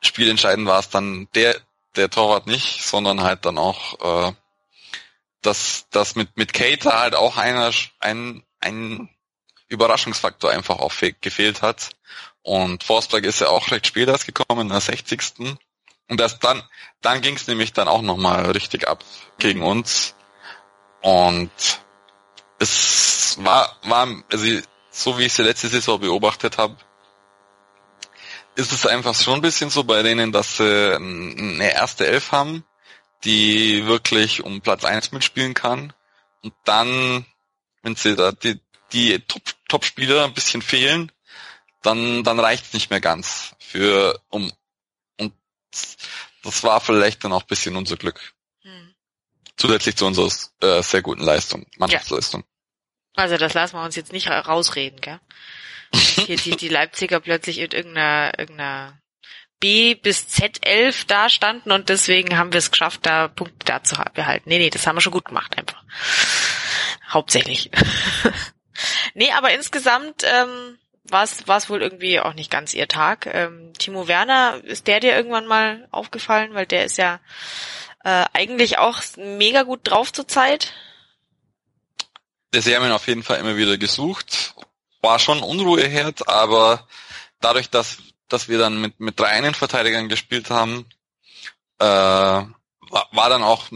spielentscheidend war es dann der, der Torwart nicht, sondern halt dann auch, äh, dass, dass mit, mit Kate halt auch einer, ein, ein Überraschungsfaktor einfach auch gefehlt hat. Und Forsberg ist ja auch recht spät erst gekommen, in der 60. Und das dann, dann ging es nämlich dann auch nochmal richtig ab gegen uns. Und es war, war, also so wie ich sie letzte Saison beobachtet habe, ist es einfach schon ein bisschen so bei denen, dass sie eine erste Elf haben, die wirklich um Platz eins mitspielen kann. Und dann, wenn sie da die, die Top-Spieler Top ein bisschen fehlen, dann, dann reicht's nicht mehr ganz für, um, und das war vielleicht dann auch ein bisschen unser Glück. Hm. Zusätzlich zu unserer äh, sehr guten Leistung, Mannschaftsleistung. Ja. Also das lassen wir uns jetzt nicht rausreden, gell? *laughs* Hier die, die Leipziger plötzlich in irgendeiner, irgendeiner B bis Z11 da standen und deswegen haben wir es geschafft, da Punkte da zu behalten. Nee, nee, das haben wir schon gut gemacht einfach. Hauptsächlich. *laughs* nee, aber insgesamt ähm, war es wohl irgendwie auch nicht ganz ihr Tag. Ähm, Timo Werner, ist der dir irgendwann mal aufgefallen? Weil der ist ja äh, eigentlich auch mega gut drauf zur Zeit. Der Serien auf jeden Fall immer wieder gesucht. War schon Unruheherd, aber dadurch, dass dass wir dann mit, mit drei Innenverteidigern gespielt haben, äh, war, war dann auch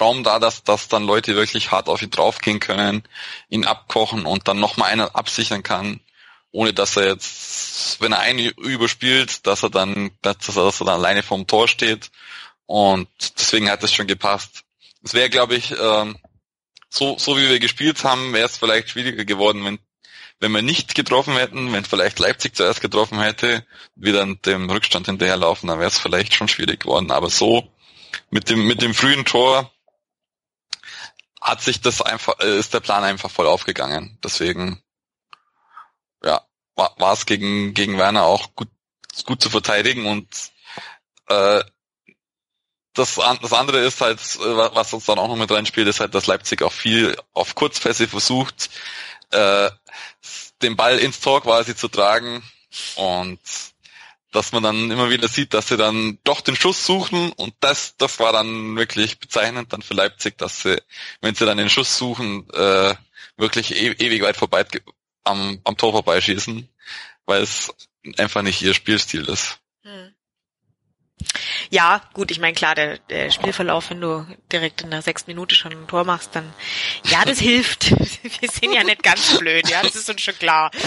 Raum da, dass, dass dann Leute wirklich hart auf ihn draufgehen können, ihn abkochen und dann nochmal einer absichern kann, ohne dass er jetzt, wenn er einen überspielt, dass er dann, dass er, dass er dann alleine vorm Tor steht. Und deswegen hat es schon gepasst. Es wäre, glaube ich, ähm, so, so wie wir gespielt haben, wäre es vielleicht schwieriger geworden, wenn wenn wir nicht getroffen hätten, wenn vielleicht Leipzig zuerst getroffen hätte, dann dem Rückstand hinterherlaufen, dann wäre es vielleicht schon schwierig geworden. Aber so mit dem mit dem frühen Tor hat sich das einfach äh, ist der Plan einfach voll aufgegangen. Deswegen ja war, war es gegen gegen Werner auch gut gut zu verteidigen und äh, das, das andere ist halt, äh, was uns dann auch noch mit reinspielt, ist halt, dass Leipzig auch viel auf Kurzpässe versucht, äh, den Ball ins Tor quasi zu tragen und dass man dann immer wieder sieht, dass sie dann doch den Schuss suchen und das, das war dann wirklich bezeichnend dann für Leipzig, dass sie, wenn sie dann den Schuss suchen, äh, wirklich e ewig weit vorbei am, am Tor vorbeischießen, weil es einfach nicht ihr Spielstil ist. Ja, gut, ich meine, klar, der, der Spielverlauf, wenn du direkt in der sechsten Minute schon ein Tor machst, dann, ja, das *laughs* hilft. *laughs* Wir sind ja nicht ganz blöd, ja, das ist uns schon klar. *laughs*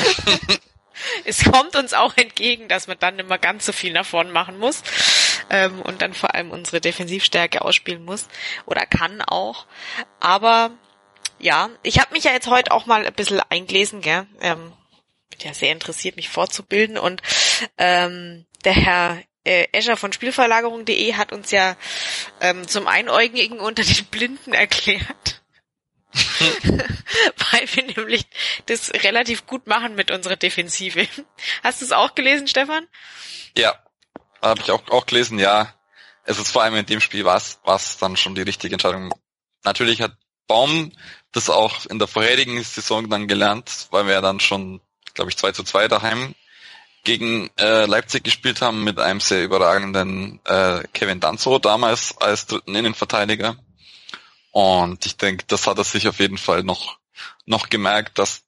Es kommt uns auch entgegen, dass man dann immer ganz so viel nach vorn machen muss ähm, und dann vor allem unsere Defensivstärke ausspielen muss oder kann auch. Aber ja, ich habe mich ja jetzt heute auch mal ein bisschen eingelesen, gell? Ähm, bin ja sehr interessiert, mich fortzubilden und ähm, der Herr äh, Escher von Spielverlagerung.de hat uns ja ähm, zum Einäugigen unter den Blinden erklärt. *laughs* Weil wir nämlich das relativ gut machen mit unserer Defensive. Hast du es auch gelesen, Stefan? Ja, habe ich auch, auch gelesen, ja. Es ist vor allem in dem Spiel war es dann schon die richtige Entscheidung. Natürlich hat Baum das auch in der vorherigen Saison dann gelernt, weil wir ja dann schon, glaube ich, 2 zu 2 daheim gegen äh, Leipzig gespielt haben mit einem sehr überragenden äh, Kevin Danzo damals als dritten Innenverteidiger. Und ich denke, das hat er sich auf jeden Fall noch noch gemerkt, dass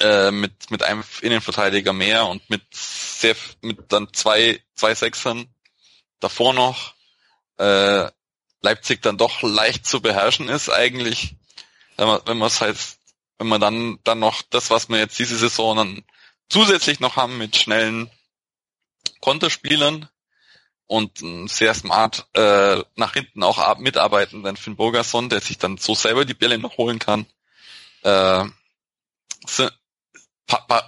äh, mit mit einem Innenverteidiger mehr und mit sehr mit dann zwei zwei Sechsern davor noch äh, Leipzig dann doch leicht zu beherrschen ist eigentlich, wenn man wenn man es halt wenn man dann dann noch das, was man jetzt diese Saison dann zusätzlich noch haben mit schnellen Konterspielern und sehr smart äh, nach hinten auch mitarbeitenden Finn Bogerson, der sich dann so selber die Bälle noch holen kann. Äh, so,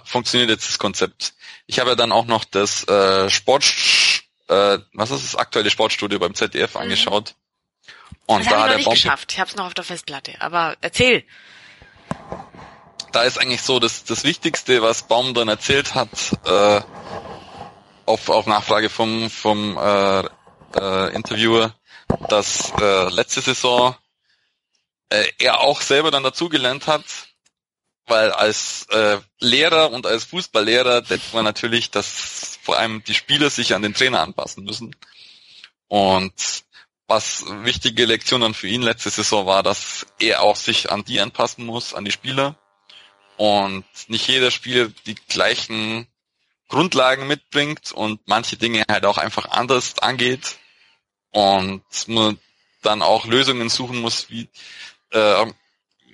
funktioniert jetzt das Konzept. Ich habe ja dann auch noch das äh, Sport, äh, was ist das aktuelle Sportstudio beim ZDF mhm. angeschaut. Und das da hat der nicht Baum geschafft. Ich habe es noch auf der Festplatte. Aber erzähl. Da ist eigentlich so das, das Wichtigste, was Baum dann erzählt hat, äh, auf, auf Nachfrage vom, vom äh, äh, Interviewer, dass äh, letzte Saison äh, er auch selber dann dazugelernt hat, weil als äh, Lehrer und als Fußballlehrer denkt man natürlich, dass vor allem die Spieler sich an den Trainer anpassen müssen. Und was wichtige Lektion dann für ihn letzte Saison war, dass er auch sich an die anpassen muss, an die Spieler. Und nicht jeder Spieler die gleichen Grundlagen mitbringt und manche Dinge halt auch einfach anders angeht. Und man dann auch Lösungen suchen muss, wie äh,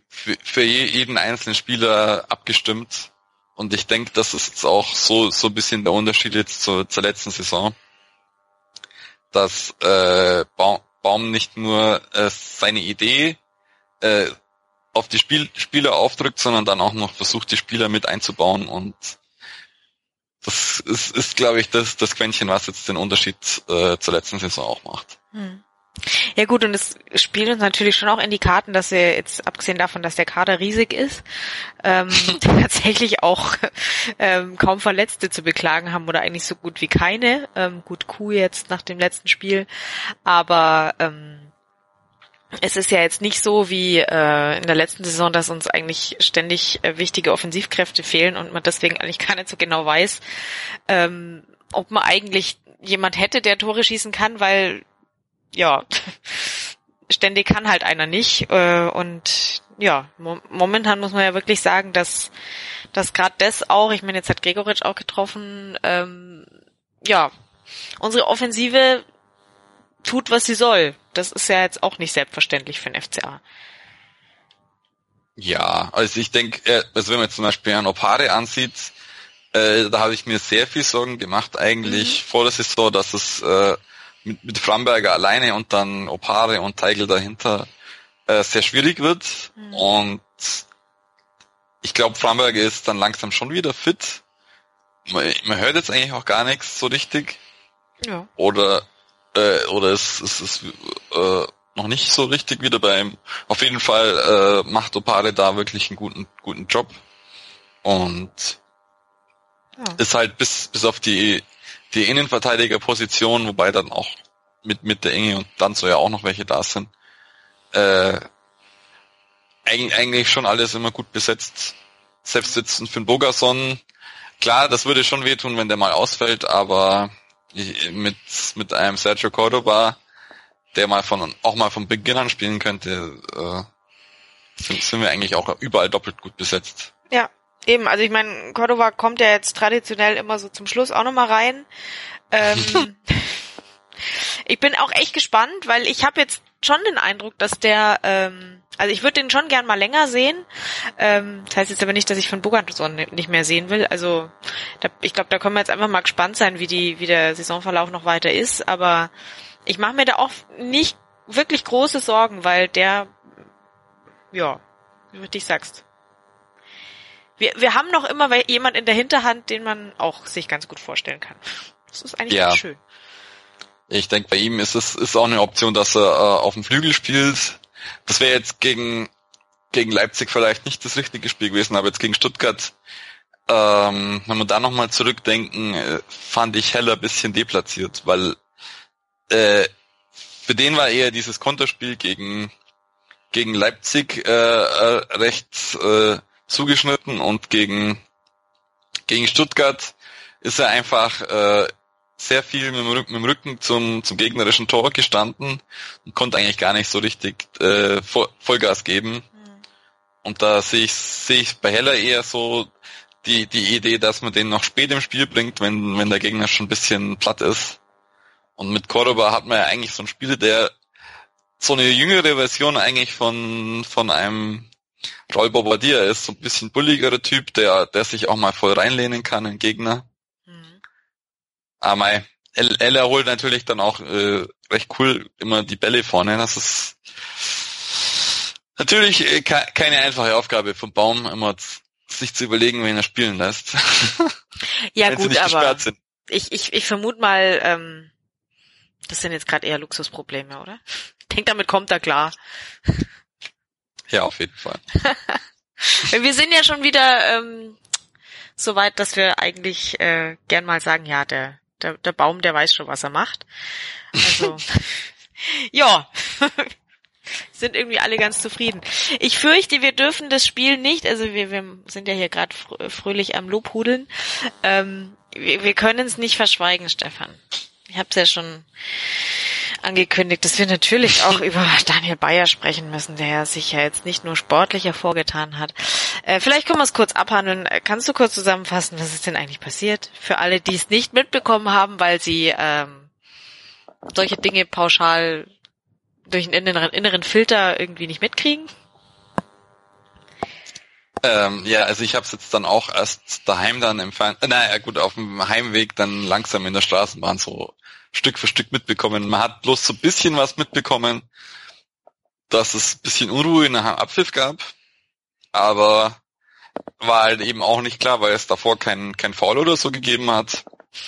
für, für jeden einzelnen Spieler abgestimmt. Und ich denke, das ist jetzt auch so, so ein bisschen der Unterschied jetzt zur, zur letzten Saison. Dass äh, Baum, nicht nur äh, seine Idee äh, auf die Spiel, Spieler aufdrückt, sondern dann auch noch versucht, die Spieler mit einzubauen und das ist, ist glaube ich, das, das Quäntchen, was jetzt den Unterschied äh, zur letzten Saison auch macht. Hm. Ja gut, und es spielt uns natürlich schon auch in die Karten, dass wir jetzt, abgesehen davon, dass der Kader riesig ist, ähm, *laughs* *laughs* tatsächlich auch ähm, kaum Verletzte zu beklagen haben oder eigentlich so gut wie keine. Ähm, gut, Kuh jetzt nach dem letzten Spiel, aber ähm, es ist ja jetzt nicht so wie äh, in der letzten Saison, dass uns eigentlich ständig äh, wichtige Offensivkräfte fehlen und man deswegen eigentlich gar nicht so genau weiß, ähm, ob man eigentlich jemand hätte, der Tore schießen kann, weil ja, *laughs* ständig kann halt einer nicht. Äh, und ja, mo momentan muss man ja wirklich sagen, dass, dass gerade das auch, ich meine, jetzt hat Gregoritsch auch getroffen, ähm, ja, unsere Offensive tut, was sie soll. Das ist ja jetzt auch nicht selbstverständlich für den FCA. Ja, also ich denke, also wenn man jetzt zum Beispiel an Opare ansieht, äh, da habe ich mir sehr viel Sorgen gemacht eigentlich mhm. vor der Saison, dass es äh, mit, mit Framberger alleine und dann Opare und Teigl dahinter äh, sehr schwierig wird. Mhm. Und ich glaube, Framberger ist dann langsam schon wieder fit. Man, man, hört jetzt eigentlich auch gar nichts so richtig. Ja. Oder äh, oder es, es ist äh, noch nicht so richtig wieder beim. Auf jeden Fall äh, macht Opare da wirklich einen guten guten Job und ja. ist halt bis bis auf die die Innenverteidigerposition, wobei dann auch mit, mit der Enge und dann so ja auch noch welche da sind, äh, eigentlich schon alles immer gut besetzt. Selbst jetzt für den Bogason, klar, das würde schon wehtun, wenn der mal ausfällt, aber mit, mit einem Sergio Cordoba, der mal von, auch mal von Beginn an spielen könnte, äh, sind, sind wir eigentlich auch überall doppelt gut besetzt. Ja, Eben, also ich meine, Cordova kommt ja jetzt traditionell immer so zum Schluss auch nochmal rein. Ähm, *laughs* ich bin auch echt gespannt, weil ich habe jetzt schon den Eindruck, dass der, ähm, also ich würde den schon gern mal länger sehen. Ähm, das heißt jetzt aber nicht, dass ich von Boganson nicht mehr sehen will. Also da, ich glaube, da können wir jetzt einfach mal gespannt sein, wie die, wie der Saisonverlauf noch weiter ist. Aber ich mache mir da auch nicht wirklich große Sorgen, weil der, ja, wie du dich sagst, wir, wir haben noch immer jemand in der Hinterhand, den man auch sich ganz gut vorstellen kann. Das ist eigentlich ja. schön. Ich denke, bei ihm ist es ist auch eine Option, dass er äh, auf dem Flügel spielt. Das wäre jetzt gegen gegen Leipzig vielleicht nicht das richtige Spiel gewesen, aber jetzt gegen Stuttgart, ähm, wenn wir da nochmal zurückdenken, äh, fand ich Heller bisschen deplatziert, weil äh, für den war eher dieses Konterspiel gegen gegen Leipzig äh, äh, recht äh, zugeschnitten und gegen, gegen Stuttgart ist er einfach äh, sehr viel mit dem, Rücken, zum, zum gegnerischen Tor gestanden und konnte eigentlich gar nicht so richtig äh, Vollgas geben. Mhm. Und da sehe ich, sehe ich bei Heller eher so die, die Idee, dass man den noch spät im Spiel bringt, wenn, wenn der Gegner schon ein bisschen platt ist. Und mit Cordoba hat man ja eigentlich so einen Spieler, der so eine jüngere Version eigentlich von, von einem Roy Bobadilla ist so ein bisschen bulligerer Typ, der, der sich auch mal voll reinlehnen kann, in Gegner. Mhm. Aber Ella holt natürlich dann auch äh, recht cool immer die Bälle vorne. Das ist natürlich äh, keine einfache Aufgabe vom Baum, immer sich zu überlegen, wen er spielen lässt. *laughs* Ja gut, aber ich, ich, ich vermute mal, ähm, das sind jetzt gerade eher Luxusprobleme, oder? denke, damit kommt er klar. *laughs* Ja, auf jeden Fall. *laughs* wir sind ja schon wieder ähm, so weit, dass wir eigentlich äh, gern mal sagen, ja, der, der, der Baum, der weiß schon, was er macht. Also, *laughs* ja, *laughs* sind irgendwie alle ganz zufrieden. Ich fürchte, wir dürfen das Spiel nicht, also wir, wir sind ja hier gerade fröhlich am Lobhudeln, ähm, wir, wir können es nicht verschweigen, Stefan. Ich habe es ja schon angekündigt, dass wir natürlich auch *laughs* über Daniel Bayer sprechen müssen, der sich ja jetzt nicht nur sportlich hervorgetan hat. Äh, vielleicht können wir es kurz abhandeln. Kannst du kurz zusammenfassen, was ist denn eigentlich passiert? Für alle, die es nicht mitbekommen haben, weil sie ähm, solche Dinge pauschal durch einen inneren, inneren Filter irgendwie nicht mitkriegen? Ähm, ja, also ich habe es jetzt dann auch erst daheim dann im Fernsehen, äh, naja gut, auf dem Heimweg dann langsam in der Straßenbahn so Stück für Stück mitbekommen. Man hat bloß so ein bisschen was mitbekommen, dass es ein bisschen Unruhe nach dem Abpfiff gab, aber war halt eben auch nicht klar, weil es davor kein, kein Foul oder so gegeben hat,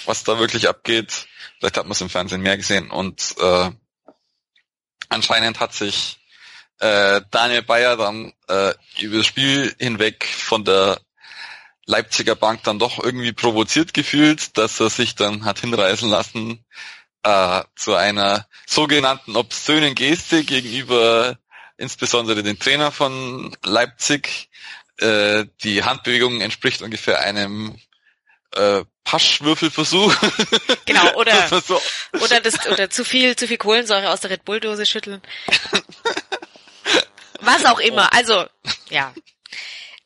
was da wirklich abgeht. Vielleicht hat man es im Fernsehen mehr gesehen und äh, anscheinend hat sich äh, Daniel Bayer dann äh, über das Spiel hinweg von der Leipziger Bank dann doch irgendwie provoziert gefühlt, dass er sich dann hat hinreißen lassen äh, zu einer sogenannten obszönen Geste gegenüber insbesondere den Trainer von Leipzig. Äh, die Handbewegung entspricht ungefähr einem äh, Paschwürfelversuch. Genau, *laughs* oder, so. oder, das, oder zu viel, zu viel Kohlensäure aus der Red Bull Dose schütteln. *laughs* Was auch immer. Also, ja.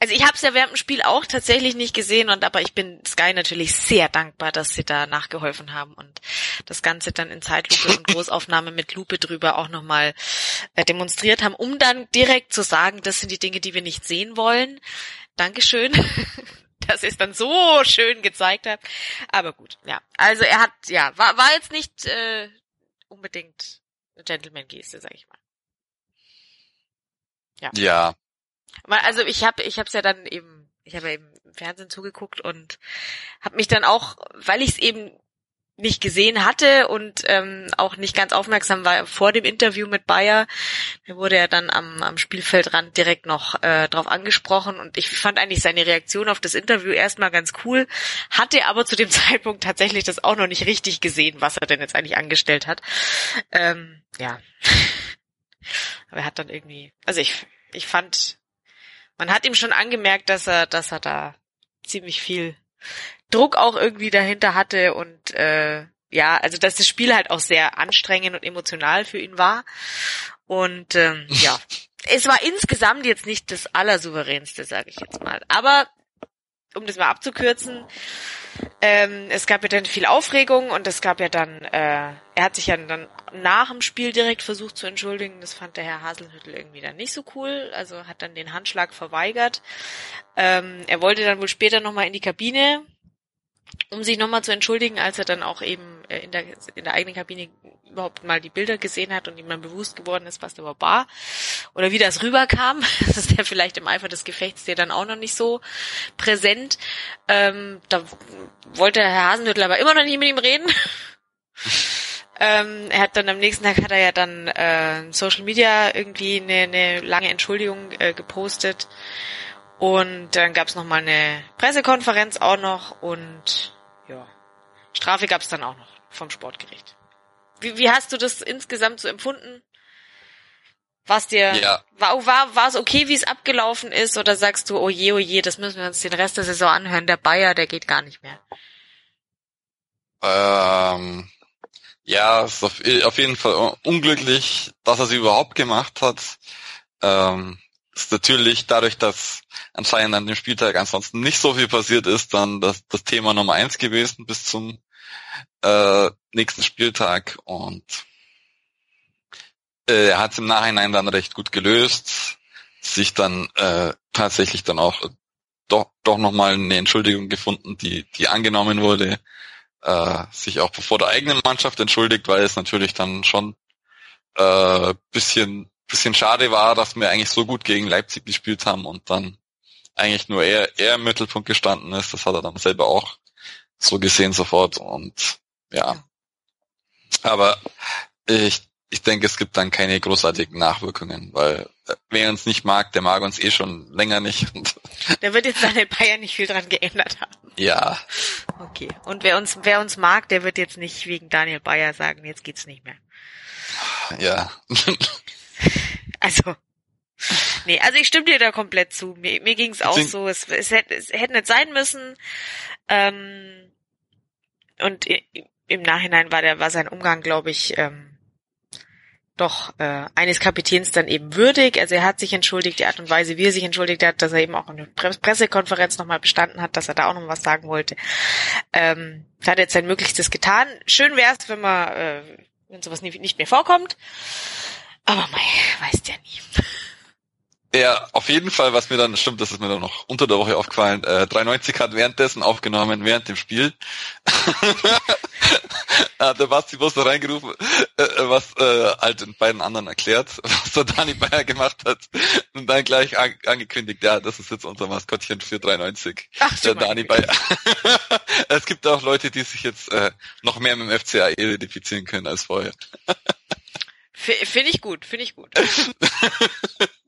Also ich habe es ja während dem Spiel auch tatsächlich nicht gesehen und aber ich bin Sky natürlich sehr dankbar, dass sie da nachgeholfen haben und das Ganze dann in Zeitlupe und *laughs* Großaufnahme mit Lupe drüber auch nochmal äh, demonstriert haben, um dann direkt zu sagen, das sind die Dinge, die wir nicht sehen wollen. Dankeschön. *laughs* dass ihr es dann so schön gezeigt habt. Aber gut, ja. Also er hat, ja, war, war jetzt nicht äh, unbedingt eine Gentleman-Geste, sag ich mal. Ja. Ja. Also ich habe ich hab's ja dann eben, ich habe ja eben im Fernsehen zugeguckt und habe mich dann auch, weil ich es eben nicht gesehen hatte und ähm, auch nicht ganz aufmerksam war vor dem Interview mit Bayer. Da wurde er dann am, am Spielfeldrand direkt noch äh, drauf angesprochen und ich fand eigentlich seine Reaktion auf das Interview erstmal ganz cool, hatte aber zu dem *laughs* Zeitpunkt tatsächlich das auch noch nicht richtig gesehen, was er denn jetzt eigentlich angestellt hat. Ähm, ja. *laughs* aber er hat dann irgendwie, also ich, ich fand, man hat ihm schon angemerkt, dass er, dass er da ziemlich viel Druck auch irgendwie dahinter hatte und äh, ja, also dass das Spiel halt auch sehr anstrengend und emotional für ihn war. Und ähm, ja, *laughs* es war insgesamt jetzt nicht das Allersouveränste, sage ich jetzt mal. Aber um das mal abzukürzen, ähm, es gab ja dann viel Aufregung und es gab ja dann, äh, er hat sich ja dann nach dem Spiel direkt versucht zu entschuldigen. Das fand der Herr Haselhüttel irgendwie dann nicht so cool, also hat dann den Handschlag verweigert. Ähm, er wollte dann wohl später nochmal in die Kabine, um sich nochmal zu entschuldigen, als er dann auch eben äh, in der, in der eigenen Kabine überhaupt mal die Bilder gesehen hat und ihm dann bewusst geworden ist, was da war. Oder wie das rüberkam. *laughs* Das ist ja vielleicht im Eifer des Gefechts ja dann auch noch nicht so präsent. Ähm, da wollte Herr Hasenhüttl aber immer noch nicht mit ihm reden. *laughs* ähm, er hat dann am nächsten Tag hat er ja dann äh, Social Media irgendwie eine, eine lange Entschuldigung äh, gepostet und dann gab's noch mal eine Pressekonferenz auch noch und ja, Strafe gab's dann auch noch vom Sportgericht. Wie, wie hast du das insgesamt so empfunden? Was dir ja. war war war es okay, wie es abgelaufen ist, oder sagst du, oh je, oh je, das müssen wir uns den Rest der Saison anhören. Der Bayer, der geht gar nicht mehr. Ähm, ja, ist auf, auf jeden Fall unglücklich, dass er sie überhaupt gemacht hat. Ähm, ist natürlich dadurch, dass anscheinend an dem Spieltag ansonsten nicht so viel passiert ist, dann das, das Thema Nummer eins gewesen bis zum äh, nächsten Spieltag. Und äh, er hat es im Nachhinein dann recht gut gelöst, sich dann äh, tatsächlich dann auch doch, doch nochmal eine Entschuldigung gefunden, die, die angenommen wurde, äh, sich auch vor der eigenen Mannschaft entschuldigt, weil es natürlich dann schon äh, bisschen bisschen schade war, dass wir eigentlich so gut gegen Leipzig gespielt haben und dann eigentlich nur er, er im Mittelpunkt gestanden ist. Das hat er dann selber auch so gesehen sofort und ja. Aber ich ich denke, es gibt dann keine großartigen Nachwirkungen, weil äh, wer uns nicht mag, der mag uns eh schon länger nicht. *laughs* da wird jetzt Daniel Bayern nicht viel dran geändert haben. Ja. Okay. Und wer uns, wer uns mag, der wird jetzt nicht wegen Daniel Bayer sagen, jetzt geht's nicht mehr. Ja. *laughs* *laughs* also. Nee, also ich stimme dir da komplett zu. Mir, mir ging's auch so. Es, es, hätte, es hätte nicht sein müssen. Ähm, und im Nachhinein war der, war sein Umgang, glaube ich, ähm, doch äh, eines Kapitäns dann eben würdig. Also er hat sich entschuldigt, die Art und Weise, wie er sich entschuldigt hat, dass er eben auch eine Pressekonferenz nochmal bestanden hat, dass er da auch noch was sagen wollte. Ähm, hat jetzt sein Möglichstes getan. Schön wäre es, wenn man, äh, wenn sowas nicht, nicht mehr vorkommt. Aber mei, weißt ja nie. Ja, auf jeden Fall, was mir dann, stimmt, das ist mir dann noch unter der Woche aufgefallen, äh, 93 hat währenddessen aufgenommen, während dem Spiel. *laughs* hat der Basti bloß da reingerufen, äh, äh, was äh, halt den beiden anderen erklärt, *laughs* was der Dani Bayer gemacht hat. Und dann gleich an, angekündigt, ja, das ist jetzt unser Maskottchen für 93. Ach, der Dani Bayer. *laughs* es gibt auch Leute, die sich jetzt äh, noch mehr mit dem FCA identifizieren können als vorher. Finde ich gut, finde ich gut *laughs*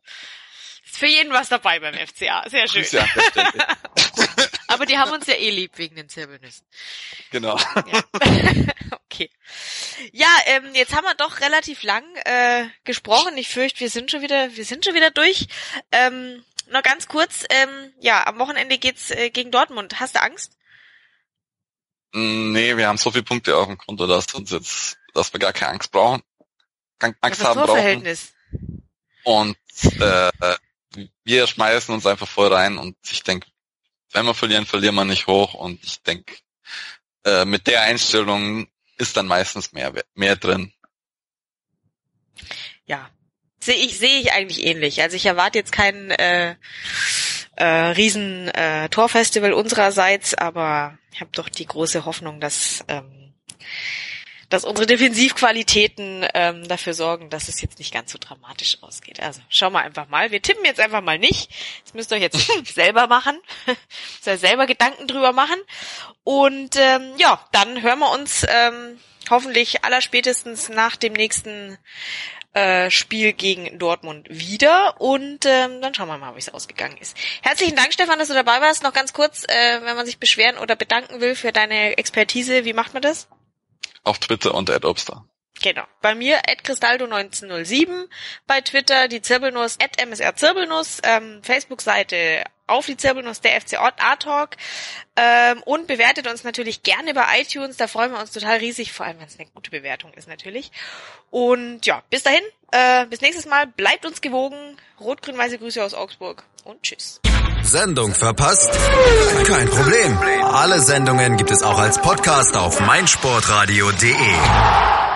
für jeden was dabei beim FCA. Sehr schön. Ja, *laughs* Aber die haben uns ja eh lieb wegen den Zirbelnüssen. Genau. Ja. *laughs* okay. Ja, ähm, jetzt haben wir doch relativ lang äh, gesprochen. Ich fürchte, wir sind schon wieder, wir sind schon wieder durch. Ähm, noch ganz kurz, ähm, ja, am Wochenende geht's äh, gegen Dortmund. Hast du Angst? Mm, nee, wir haben so viele Punkte auf dem Konto, dass uns jetzt, dass wir gar keine Angst brauchen. Angst haben brauchen. Und äh, wir schmeißen uns einfach voll rein und ich denke, wenn wir verlieren, verlieren wir nicht hoch und ich denke, äh, mit der Einstellung ist dann meistens mehr, mehr drin. Ja, sehe ich, sehe ich eigentlich ähnlich. Also ich erwarte jetzt kein äh, äh, riesen äh, Torfestival unsererseits, aber ich habe doch die große Hoffnung, dass ähm, dass unsere Defensivqualitäten ähm, dafür sorgen, dass es jetzt nicht ganz so dramatisch ausgeht. Also schauen wir einfach mal. Wir tippen jetzt einfach mal nicht. Das müsst ihr euch jetzt *laughs* selber machen. *laughs* müsst ihr selber Gedanken drüber machen. Und ähm, ja, dann hören wir uns ähm, hoffentlich allerspätestens nach dem nächsten äh, Spiel gegen Dortmund wieder und ähm, dann schauen wir mal, wie es ausgegangen ist. Herzlichen Dank, Stefan, dass du dabei warst. Noch ganz kurz, äh, wenn man sich beschweren oder bedanken will für deine Expertise, wie macht man das? Auf Twitter und at Obster. Genau. Bei mir at Cristaldo1907, bei Twitter die Zirbelnuss at MSR Zirbelnuss, ähm, Facebook-Seite auf die Zirbelnuss der FC A-Talk ähm, und bewertet uns natürlich gerne bei iTunes, da freuen wir uns total riesig, vor allem wenn es eine gute Bewertung ist natürlich. Und ja, bis dahin, äh, bis nächstes Mal, bleibt uns gewogen, rot-grün-weiße Grüße aus Augsburg und tschüss. Sendung verpasst? Kein Problem. Alle Sendungen gibt es auch als Podcast auf meinsportradio.de.